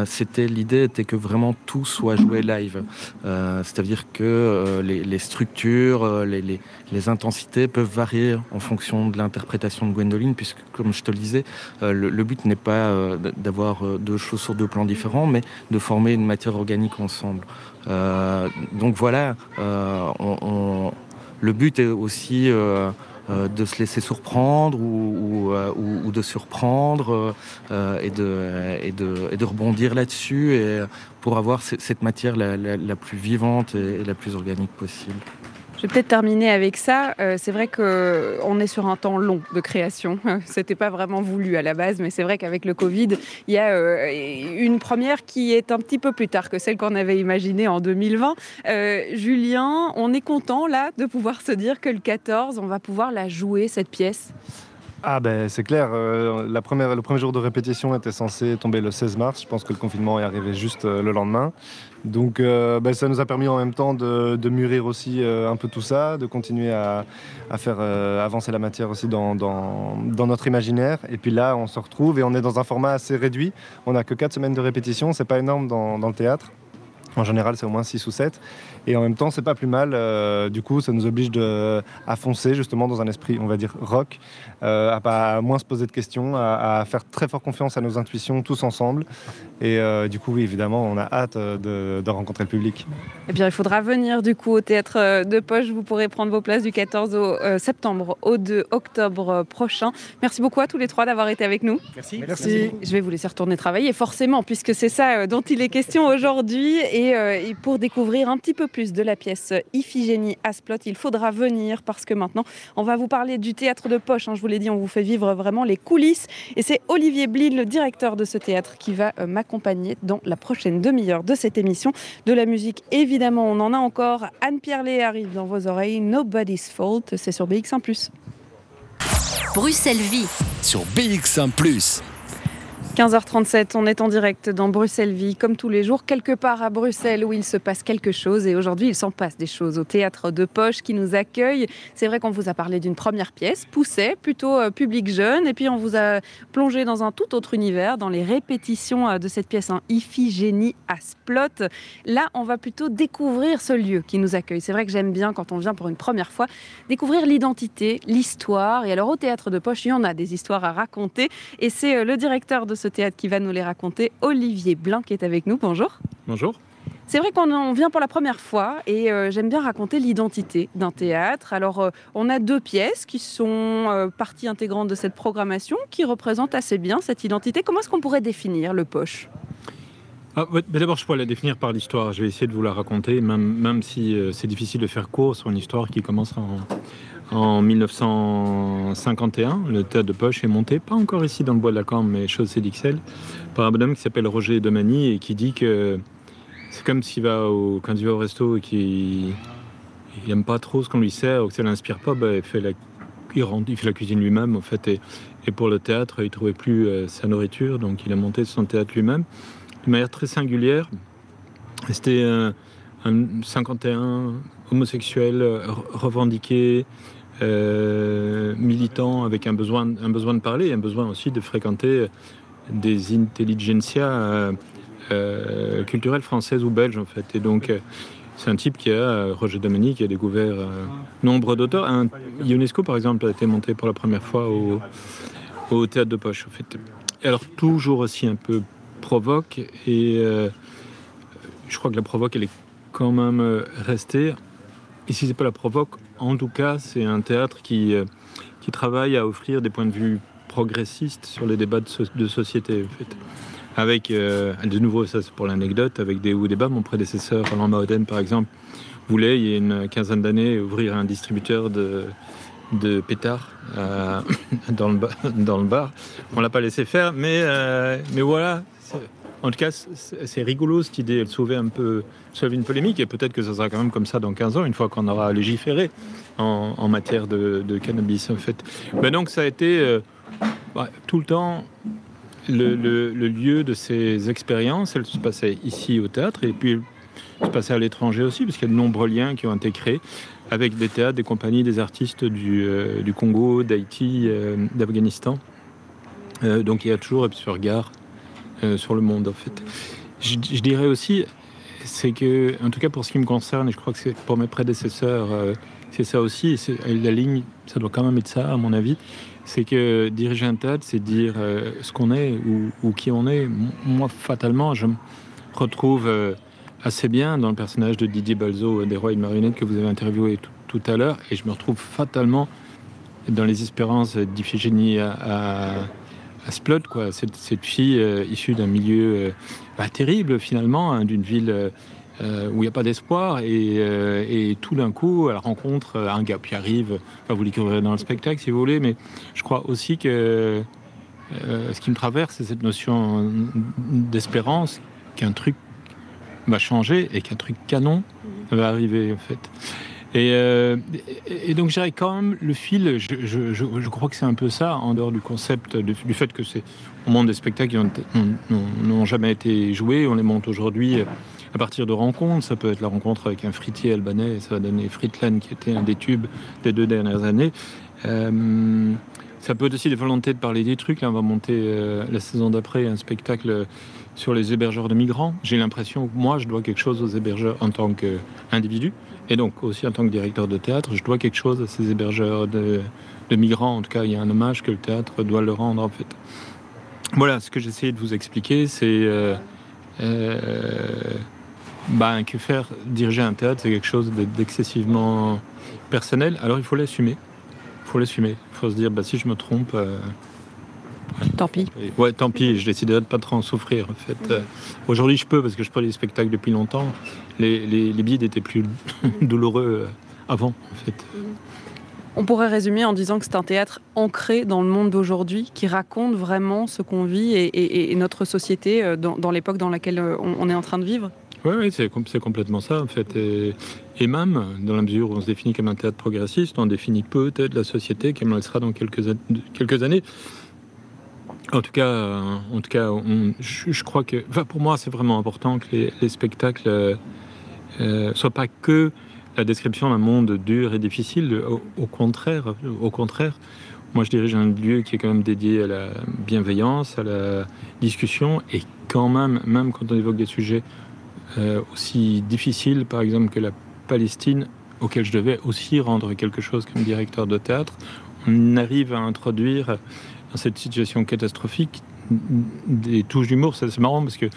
c'était l'idée était que vraiment tout soit joué live, c'est-à-dire que les, structures, les, les, intensités peuvent varier en fonction de l'interprétation de Gwendoline, puisque comme je te le disais, le, but n'est pas d'avoir deux choses sur deux plans différents, mais de former une matière organique ensemble. donc voilà, on le but est aussi euh, euh, de se laisser surprendre ou, euh, de surprendre et, de, rebondir là-dessus et pour avoir cette matière la, plus vivante et la plus organique possible. Je vais peut-être terminer avec ça. Euh, c'est vrai qu'on est sur un temps long de création. C'était pas vraiment voulu à la base, mais c'est vrai qu'avec le Covid, il y a euh, une première qui est un petit peu plus tard que celle qu'on avait imaginée en 2020. Euh, Julien, on est content là de pouvoir se dire que le 14, on va pouvoir la jouer cette pièce? Ah ben c'est clair, le premier jour de répétition était censé tomber le 16 mars, je pense que le confinement est arrivé juste le lendemain. Donc euh, ben, ça nous a permis en même temps de, mûrir aussi euh, un peu tout ça, de continuer à, faire euh, avancer la matière aussi dans, notre imaginaire. Et puis là, on se retrouve et on est dans un format assez réduit. On n'a que 4 semaines de répétition, c'est pas énorme dans, le théâtre. En général, c'est au moins 6 ou 7. Et en même temps, c'est pas plus mal. Du coup, ça nous oblige à foncer justement dans un esprit, on va dire, rock, euh, à, pas, moins se poser de questions, à, faire très fort confiance à nos intuitions tous ensemble. Et euh, du coup, oui, évidemment, on a hâte de, rencontrer le public. Eh bien, il faudra venir du coup au théâtre de Poche. Vous pourrez prendre vos places du 14 au septembre au 2 octobre prochain. Merci beaucoup à tous les trois d'avoir été avec nous. Merci. Merci. Je vais vous laisser retourner travailler, forcément, puisque c'est ça dont il est question aujourd'hui. Et, et pour découvrir un petit peu plus de la pièce Iphigénie Asplot. Il faudra venir parce que maintenant, on va vous parler du théâtre de poche. Hein. Je vous l'ai dit, on vous fait vivre vraiment les coulisses. Et c'est Olivier Blin, le directeur de ce théâtre, qui va euh, m'accompagner dans la prochaine demi-heure de cette émission. De la musique, évidemment, on en a encore. Anne-Pierre Lé arrive dans vos oreilles. Nobody's Fault, c'est sur BX1 ⁇ Bruxelles Vie sur BX1 ⁇ 15h37, on est en direct dans Bruxelles Vie, comme tous les jours, quelque part à Bruxelles où il se passe quelque chose. Et aujourd'hui, il s'en passe des choses au théâtre de Poche qui nous accueille. C'est vrai qu'on vous a parlé d'une première pièce, Pousset, plutôt euh, public jeune. Et puis, on vous a plongé dans un tout autre univers, dans les répétitions euh, de cette pièce, en Iphigénie à Splot. Là, on va plutôt découvrir ce lieu qui nous accueille. C'est vrai que j'aime bien, quand on vient pour une première fois, découvrir l'identité, l'histoire. Et alors, au théâtre de Poche, il y en a des histoires à raconter. Et c'est euh, le directeur de ce théâtre qui va nous les raconter. Olivier Blanc qui est avec nous. Bonjour. Bonjour. C'est vrai qu'on vient pour la première fois et euh, j'aime bien raconter l'identité d'un théâtre. Alors, euh, on a deux pièces qui sont euh, partie intégrante de cette programmation qui représentent assez bien cette identité. Comment est-ce qu'on pourrait définir le poche? Ah, D'abord, je pourrais la définir par l'histoire. Je vais essayer de vous la raconter, même, même si c'est difficile de faire court sur une histoire qui commence en, en 1951, le théâtre de poche est monté, pas encore ici dans le bois de la Cambre, mais chaussée d'Ixelles, par un bonhomme qui s'appelle Roger Domani et qui dit que c'est comme s'il va au, quand il va au resto et qu'il n'aime pas trop ce qu'on lui sert ou que ça l'inspire pas, bah, il, fait la, il, fait la cuisine lui-même en fait. Et, pour le théâtre, il trouvait plus euh, sa nourriture, donc il a monté son théâtre lui-même de manière très singulière. C'était un 51 homosexuel revendiqué, euh, militant avec un besoin, un besoin de parler un besoin aussi de fréquenter des intelligentsia euh, euh, culturelles françaises ou belges en fait. Et donc c'est un type qui a, Roger Dominique, qui a découvert nombre d'auteurs. Un, UNESCO par exemple a été monté pour la première fois au, au théâtre de poche en fait. alors toujours aussi un peu provoque et je crois que la provoque elle est quand même restée. Et si c'est pas la provoque, en tout cas, c'est un théâtre qui, euh, qui travaille à offrir des points de vue progressistes sur les débats de, société. En fait. Avec, euh, de nouveau, ça c'est pour l'anecdote, avec des hauts débats. Mon prédécesseur, Alain Maoden, par exemple, voulait, il y a une quinzaine d'années, ouvrir un distributeur de, de pétards euh, dans, le, dans le bar. On l'a pas laissé faire, mais, mais voilà, en tout cas, c'est rigolo cette idée. Elle sauvait un peu, sauve une polémique et peut-être que ça sera quand même comme ça dans 15 ans, une fois qu'on aura légiféré en, matière de, cannabis, en fait. Mais donc, ça a été euh, bah, tout le temps le, lieu de ces expériences. Elles se passaient ici au théâtre et puis se passaient à l'étranger aussi, parce qu'il y a de nombreux liens qui ont été créés. avec des théâtres, des compagnies, des artistes du, du Congo, d'Haïti, d'Afghanistan. donc il y a toujours ce regard sur le monde en fait. Je, dirais aussi, c'est que, en tout cas pour ce qui me concerne, et je crois que c'est pour mes prédécesseurs, c'est ça aussi, la ligne, ça doit quand même être ça à mon avis, c'est que diriger un théâtre, c'est dire euh, ce qu'on est ou, qui on est. Moi, fatalement, je me retrouve euh, assez bien dans le personnage de Didier Balzo des Rois et de Marionnettes que vous avez interviewé tout, à l'heure, et je me retrouve fatalement dans les espérances d'Iphigénie à, à Splot, quoi. Cette, fille euh, issue d'un milieu pas terrible finalement, hein, d'une ville euh, où il n'y a pas d'espoir. Euh, et, tout d'un coup, elle rencontre un gars qui arrive. Enfin, vous l'écrirez dans le spectacle si vous voulez, mais je crois aussi que euh, ce qui me traverse, c'est cette notion d'espérance qu'un truc va changer et qu'un truc canon va arriver en fait. Et, donc j'irai quand même le fil, je, crois que c'est un peu ça, en dehors du concept, du, fait que c'est au monde des spectacles qui n'ont jamais été joués, on les monte aujourd'hui à partir de rencontres. Ça peut être la rencontre avec un fritier albanais, ça va donner Fritland, qui était un des tubes des deux dernières années. Euh, ça peut être aussi des volontés de parler des trucs. On va monter euh, la saison d'après un spectacle sur les hébergeurs de migrants. J'ai l'impression que moi, je dois quelque chose aux hébergeurs en tant qu'individu, et donc aussi en tant que directeur de théâtre, je dois quelque chose à ces hébergeurs de, migrants. En tout cas, il y a un hommage que le théâtre doit le rendre, en fait. Voilà, ce que j'essayais de vous expliquer, c'est... Euh, ben, que faire diriger un théâtre, c'est quelque chose d'excessivement personnel. Alors il faut l'assumer. Il faut l'assumer. Il faut se dire, bah, si je me trompe. Euh, tant pis. Ouais, tant pis. Je déciderai de pas trop en souffrir. En fait, euh, aujourd'hui, je peux parce que je fais des spectacles depuis longtemps. Les, les, les bides étaient plus douloureux euh, avant, en fait. On pourrait résumer en disant que c'est un théâtre ancré dans le monde d'aujourd'hui, qui raconte vraiment ce qu'on vit et, notre société dans, dans l'époque dans laquelle on est en train de vivre. Oui, c'est complètement ça en fait. Et, même, dans la mesure où on se définit comme un théâtre progressiste, on définit peut-être la société comme elle sera dans quelques, quelques années. En tout cas, en tout cas je, crois que, pour moi, c'est vraiment important que les, spectacles ne euh, soient pas que la description d'un monde dur et difficile. Au, contraire, au contraire, moi, je dirige un lieu qui est quand même dédié à la bienveillance, à la discussion, et quand même, même quand on évoque des sujets euh, aussi difficile, par exemple, que la Palestine, auquel je devais aussi rendre quelque chose comme directeur de théâtre, on arrive à introduire cette situation catastrophique des touches d'humour. C'est marrant parce qu'il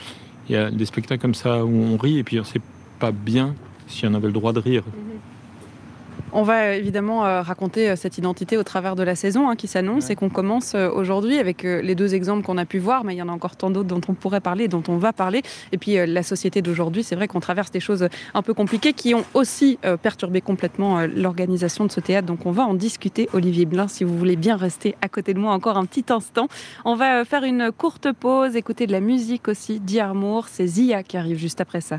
y a des spectacles comme ça où on rit et puis on ne sait pas bien si on avait le droit de rire. On va évidemment euh, raconter euh, cette identité au travers de la saison hein, qui s'annonce et qu'on commence euh, aujourd'hui avec les deux exemples qu'on a pu voir, mais il y en a encore tant d'autres dont on pourrait parler, dont on va parler. Et puis la société d'aujourd'hui, c'est vrai qu'on traverse des choses un peu compliquées qui ont aussi perturbé complètement l'organisation de ce théâtre. Donc on va en discuter, Olivier Blin, si vous voulez bien rester à côté de moi encore un petit instant. On va faire une courte pause, écouter de la musique aussi, d'Iarmour. C'est Zia qui arrive juste après ça.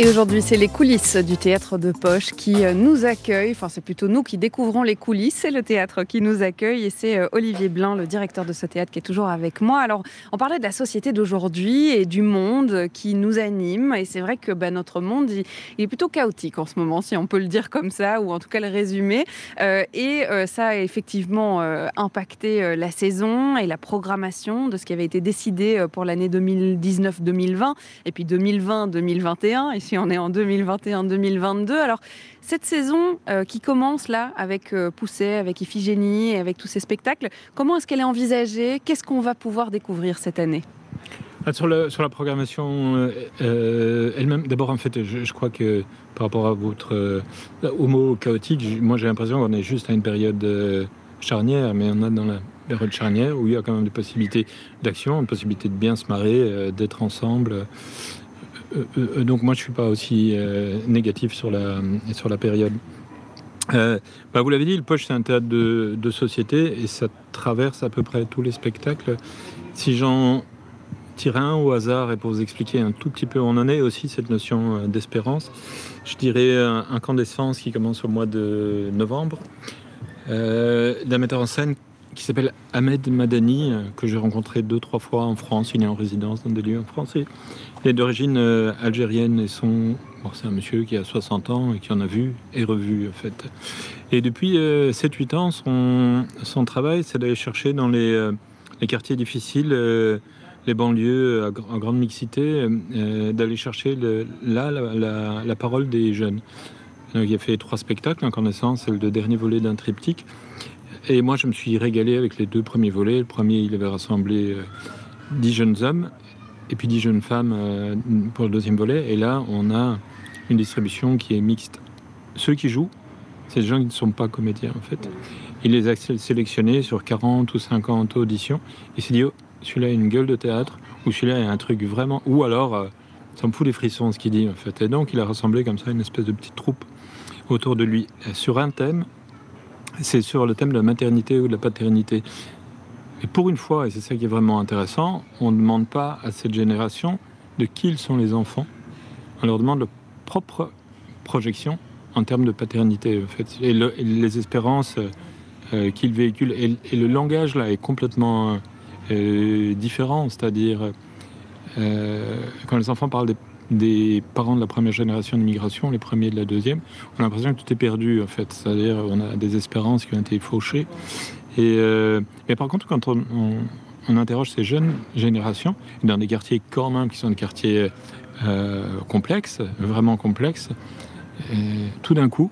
et aujourd'hui, c'est les coulisses du théâtre de Poche qui euh, nous accueille. Enfin, c'est plutôt nous qui découvrons les coulisses. C'est le théâtre qui nous accueille et c'est euh, Olivier Blin, le directeur de ce théâtre, qui est toujours avec moi. Alors, on parlait de la société d'aujourd'hui et du monde qui nous anime. Et c'est vrai que bah, notre monde, il, est plutôt chaotique en ce moment, si on peut le dire comme ça, ou en tout cas le résumer. Euh, et ça a effectivement impacté la saison et la programmation de ce qui avait été décidé pour l'année 2019-2020 et puis 2020-2021 on est en 2021-2022. Alors, cette saison euh, qui commence là avec euh, Pousset, avec Iphigénie, avec tous ces spectacles, comment est-ce qu'elle est envisagée? Qu'est-ce qu'on va pouvoir découvrir cette année? Ah, sur, la programmation euh, elle-même, d'abord en fait, je, crois que par rapport à votre au mot chaotique, moi j'ai l'impression qu'on est juste à une période charnière, mais on a dans la période charnière où il y a quand même des possibilités d'action, une possibilité de bien se marrer, d'être ensemble. Euh, euh, donc moi je suis pas aussi euh, négatif sur la, sur la période. Bah, vous l'avez dit, le Poche c'est un théâtre de, de, société et ça traverse à peu près tous les spectacles. Si j'en tire un au hasard et pour vous expliquer un tout petit peu où on en est aussi cette notion d'espérance, je dirais un, camp qui commence au mois de novembre d'un metteur en scène qui s'appelle Ahmed Madani, que j'ai rencontré deux, trois fois en France. Il est en résidence dans des lieux en France. Il est d'origine algérienne et son... c'est un monsieur qui a 60 ans et qui en a vu et revu, en fait. Et depuis 7-8 ans, son, travail, c'est d'aller chercher dans les, les quartiers difficiles les banlieues à, grande mixité, euh, d'aller chercher là la, parole des jeunes. il a fait trois spectacles, Incandescence, c'est le dernier volet d'un triptyque. Et moi, je me suis régalé avec les deux premiers volets. Le premier, il avait rassemblé euh, dix jeunes hommes et puis dix jeunes femmes euh, pour le deuxième volet. Et là, on a une distribution qui est mixte. Ceux qui jouent, c'est des gens qui ne sont pas comédiens, en fait. Il les a sélectionnés sur 40 ou 50 auditions. Il s'est dit, oh, celui-là a une gueule de théâtre, ou celui-là a un truc vraiment. Ou alors, euh, ça me fout les frissons ce qu'il dit en fait. Et donc, il a rassemblé comme ça une espèce de petite troupe autour de lui sur un thème. C'est sur le thème de la maternité ou de la paternité. Et pour une fois, et c'est ça qui est vraiment intéressant, on ne demande pas à cette génération de qui ils sont les enfants. On leur demande leur propre projection en termes de paternité, en fait. Et, les espérances euh, qu'ils véhiculent. Et, le langage, là, est complètement euh, différent, c'est-à-dire euh, quand les enfants parlent des, parents de la première génération d'immigration, les premiers de la deuxième, on a l'impression que tout est perdu en fait, c'est-à-dire on a des espérances qui ont été fauchées. Et, euh, mais par contre, quand on, interroge ces jeunes générations, dans des quartiers quand qui sont des quartiers complexes, vraiment complexes, tout d'un coup,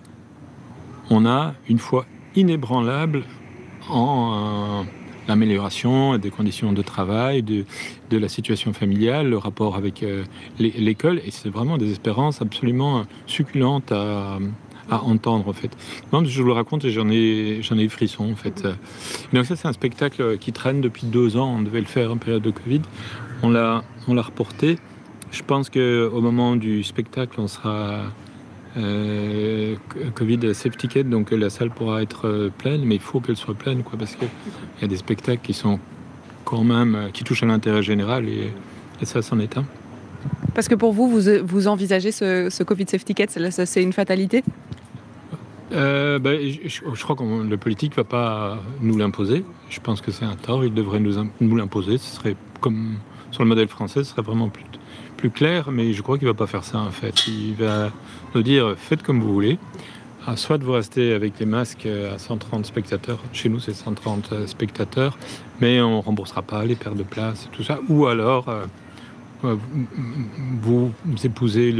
on a une foi inébranlable en l'amélioration des conditions de travail, de, de, la situation familiale, le rapport avec euh, l'école. Et c'est vraiment des espérances absolument succulentes à, à entendre en fait. Je vous le raconte et j'en ai, j'en ai eu frisson en fait. Donc ça c'est un spectacle qui traîne depuis deux ans. On devait le faire en période de Covid. On l'a, on l'a reporté. Je pense qu'au moment du spectacle, on sera euh, Covid safety donc la salle pourra être euh, pleine, mais il faut qu'elle soit pleine, quoi, parce qu'il y a des spectacles qui sont quand même euh, qui touchent à l'intérêt général et, ça, c'en est un. Parce que pour vous, vous, vous envisagez ce, Covid safety ticket, c'est une fatalité? Ben, je, crois que le politique ne va pas nous l'imposer. Je pense que c'est un tort. Il devrait nous, nous l'imposer. Ce serait comme sur le modèle français, ce serait vraiment plus, plus clair, mais je crois qu'il ne va pas faire ça en fait. Il va nous dire faites comme vous voulez. Ah, soit vous restez avec les masques à 130 spectateurs, chez nous c'est 130 euh, spectateurs, mais on ne remboursera pas les paires de places et tout ça, ou alors euh, euh, vous, épousez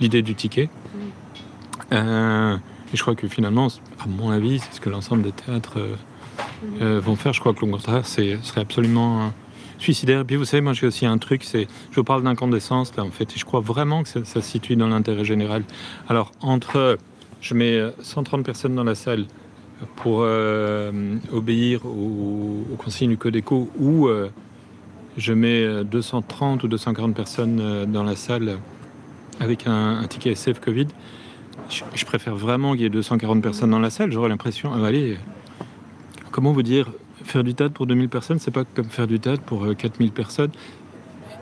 l'idée du ticket. et je crois que finalement, à mon avis, c'est ce que l'ensemble des théâtres vont faire. Je crois que le contraire, ce serait absolument suicidaire. Et puis vous savez, moi j'ai aussi un truc, c'est, je vous parle d'incandescence là en fait, et je crois vraiment que ça, se situe dans l'intérêt général. Alors entre, je mets 130 personnes dans la salle pour euh, obéir aux, consignes du Codeco ou euh, je mets 230 ou 240 personnes euh, dans la salle avec un, ticket SF Covid. Je, préfère vraiment qu'il y ait 240 personnes dans la salle. J'aurais l'impression, allez, comment vous dire, faire du théâtre pour 2000 personnes, c'est pas comme faire du théâtre pour 4000 euh, personnes.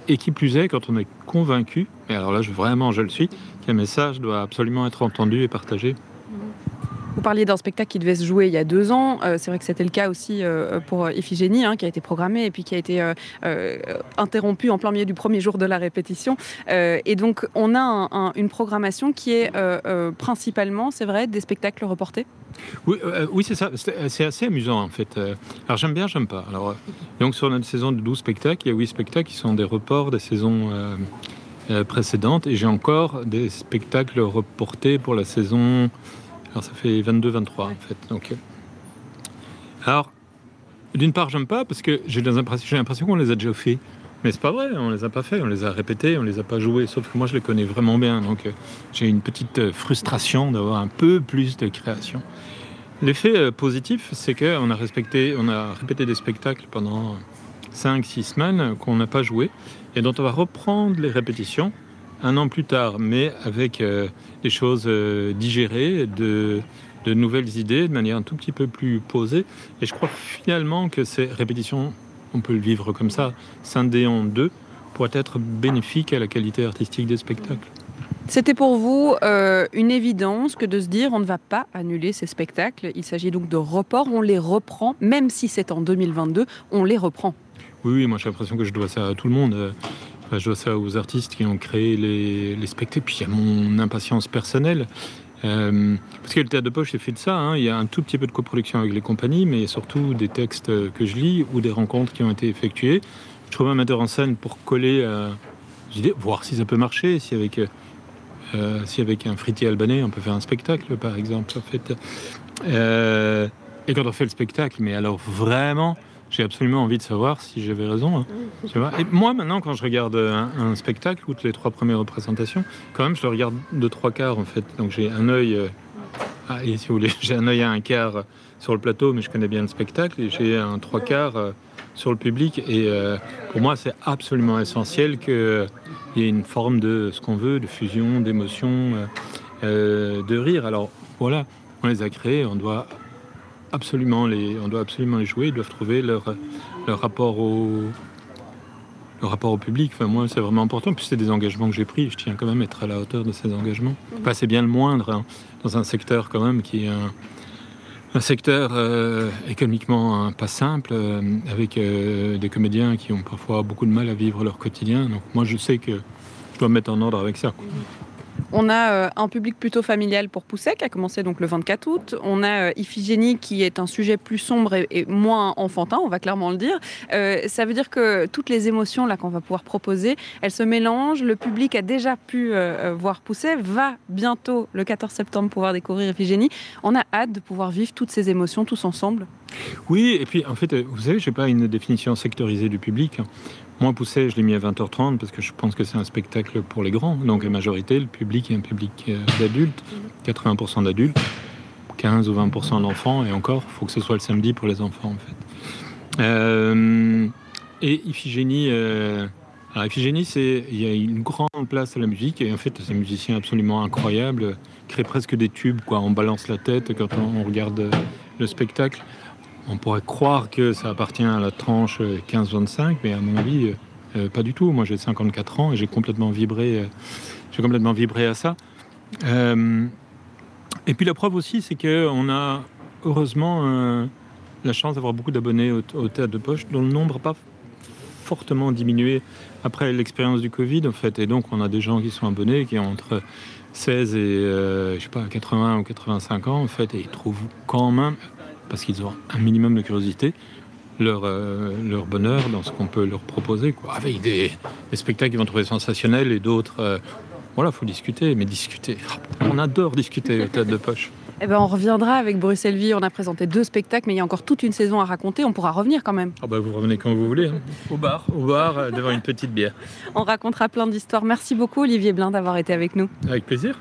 Et qui plus est, quand on est convaincu, et alors là, je, vraiment, je le suis, qu'un message doit absolument être entendu et partagé. Vous parliez d'un spectacle qui devait se jouer il y a deux ans. Euh, c'est vrai que c'était le cas aussi euh, pour Iphigénie, hein, qui a été programmé et puis qui a été interrompu en plein milieu du premier jour de la répétition. et donc, on a une programmation qui est principalement, c'est vrai, des spectacles reportés? Oui, euh, oui c'est ça. C'est assez amusant en fait. Euh, alors j'aime bien, j'aime pas. Alors, euh, donc sur notre saison de 12 spectacles, il y a 8 spectacles qui sont des reports des saisons précédentes. Et j'ai encore des spectacles reportés pour la saison. Alors ça fait 22-23 en fait. Donc, alors, d'une part, j'aime pas parce que j'ai l'impression qu'on les a déjà fait. Mais c'est pas vrai, on les a pas fait, on les a répétés, on les a pas joués. Sauf que moi, je les connais vraiment bien, donc j'ai une petite frustration d'avoir un peu plus de création. L'effet euh, positif, c'est qu'on a, respecté, on a répété des spectacles pendant 5-6 semaines qu'on n'a pas joué et dont on va reprendre les répétitions un an plus tard, mais avec euh, des choses euh, digérées, de, de, nouvelles idées, de manière un tout petit peu plus posée. Et je crois finalement que ces répétitions, on peut le vivre comme ça, scindées en deux, pourraient être bénéfiques à la qualité artistique des spectacles. C'était pour vous euh, une évidence que de se dire on ne va pas annuler ces spectacles. Il s'agit donc de report, on les reprend, même si c'est en 2022, on les reprend. Oui, oui moi j'ai l'impression que je dois ça à tout le monde. Euh, je dois ça aux artistes qui ont créé les, spectacles. Puis il y a mon impatience personnelle. Euh, parce que le théâtre de poche est fait de ça. Hein. Il y a un tout petit peu de coproduction avec les compagnies, mais surtout des textes que je lis ou des rencontres qui ont été effectuées. Je trouve un metteur en scène pour coller à voir si ça peut marcher, si avec euh, si avec un fritier albanais, on peut faire un spectacle, par exemple, en fait. Euh, et quand on fait le spectacle, mais alors vraiment, j'ai absolument envie de savoir si j'avais raison. Hein, et moi, maintenant, quand je regarde un, spectacle, outre les trois premières représentations, quand même, je le regarde de trois quarts, en fait. Donc j'ai un œil, euh, ah, si vous voulez, j'ai un œil à un quart sur le plateau, mais je connais bien le spectacle, et j'ai un trois quarts sur le public. Et pour moi, c'est absolument essentiel que il y a une forme de ce qu'on veut, de fusion, d'émotion, euh, euh, de rire. Alors voilà, on les a créés, on doit absolument les, on doit absolument les jouer. Ils doivent trouver leur, leur rapport au le rapport au public, enfin, moi, c'est vraiment important. Puis c'est des engagements que j'ai pris. Je tiens quand même à être à la hauteur de ces engagements. Enfin, c'est bien le moindre hein, dans un secteur quand même qui est un, un secteur euh, économiquement hein, pas simple, euh, avec euh, des comédiens qui ont parfois beaucoup de mal à vivre leur quotidien. Donc moi, je sais que je dois me mettre en ordre avec ça. On a euh, un public plutôt familial pour Pousset, qui a commencé donc le 24 août. On a euh, Iphigénie, qui est un sujet plus sombre et, moins enfantin, on va clairement le dire. Euh, ça veut dire que toutes les émotions là qu'on va pouvoir proposer, elles se mélangent. Le public a déjà pu voir Pousset, va bientôt, le 14 septembre, pouvoir découvrir Iphigénie. On a hâte de pouvoir vivre toutes ces émotions tous ensemble. Oui, et puis en fait, vous savez, je n'ai pas une définition sectorisée du public. Moi, Pousset, je l'ai mis à 20h30 parce que je pense que c'est un spectacle pour les grands. Donc, la majorité, le public est un public euh, d'adultes, 80% d'adultes, 15 ou 20% d'enfants, et encore, il faut que ce soit le samedi pour les enfants, en fait. Euh, et Iphigénie, euh, Iphigénie, c'est, il y a une grande place à la musique, et en fait, ces musiciens absolument incroyables créent presque des tubes, quoi. On balance la tête quand on regarde le spectacle on pourrait croire que ça appartient à la tranche 15-25, mais à mon avis, euh, euh, pas du tout. Moi, j'ai 54 ans et j'ai complètement vibré, euh, j'ai complètement vibré à ça. et puis la preuve aussi, c'est qu'on a heureusement la chance d'avoir beaucoup d'abonnés au, théâtre de poche, dont le nombre n'a pas fortement diminué après l'expérience du Covid, en fait. Et donc, on a des gens qui sont abonnés, qui ont entre 16 et je sais pas 80 ou 85 ans, en fait, et ils trouvent quand même parce qu'ils ont un minimum de curiosité, leur, euh, leur bonheur dans ce qu'on peut leur proposer. Quoi. Avec des, spectacles qu'ils vont trouver sensationnels et d'autres. Euh, voilà, il faut discuter, mais discuter. On adore discuter tête de poche. Eh ben, on reviendra avec Bruxelles Vie. On a présenté deux spectacles, mais il y a encore toute une saison à raconter. On pourra revenir quand même. Ah bah, vous revenez quand vous voulez. Hein. Au bar. Au bar, euh, devant une petite bière. On racontera plein d'histoires. Merci beaucoup, Olivier Blin, d'avoir été avec nous. Avec plaisir.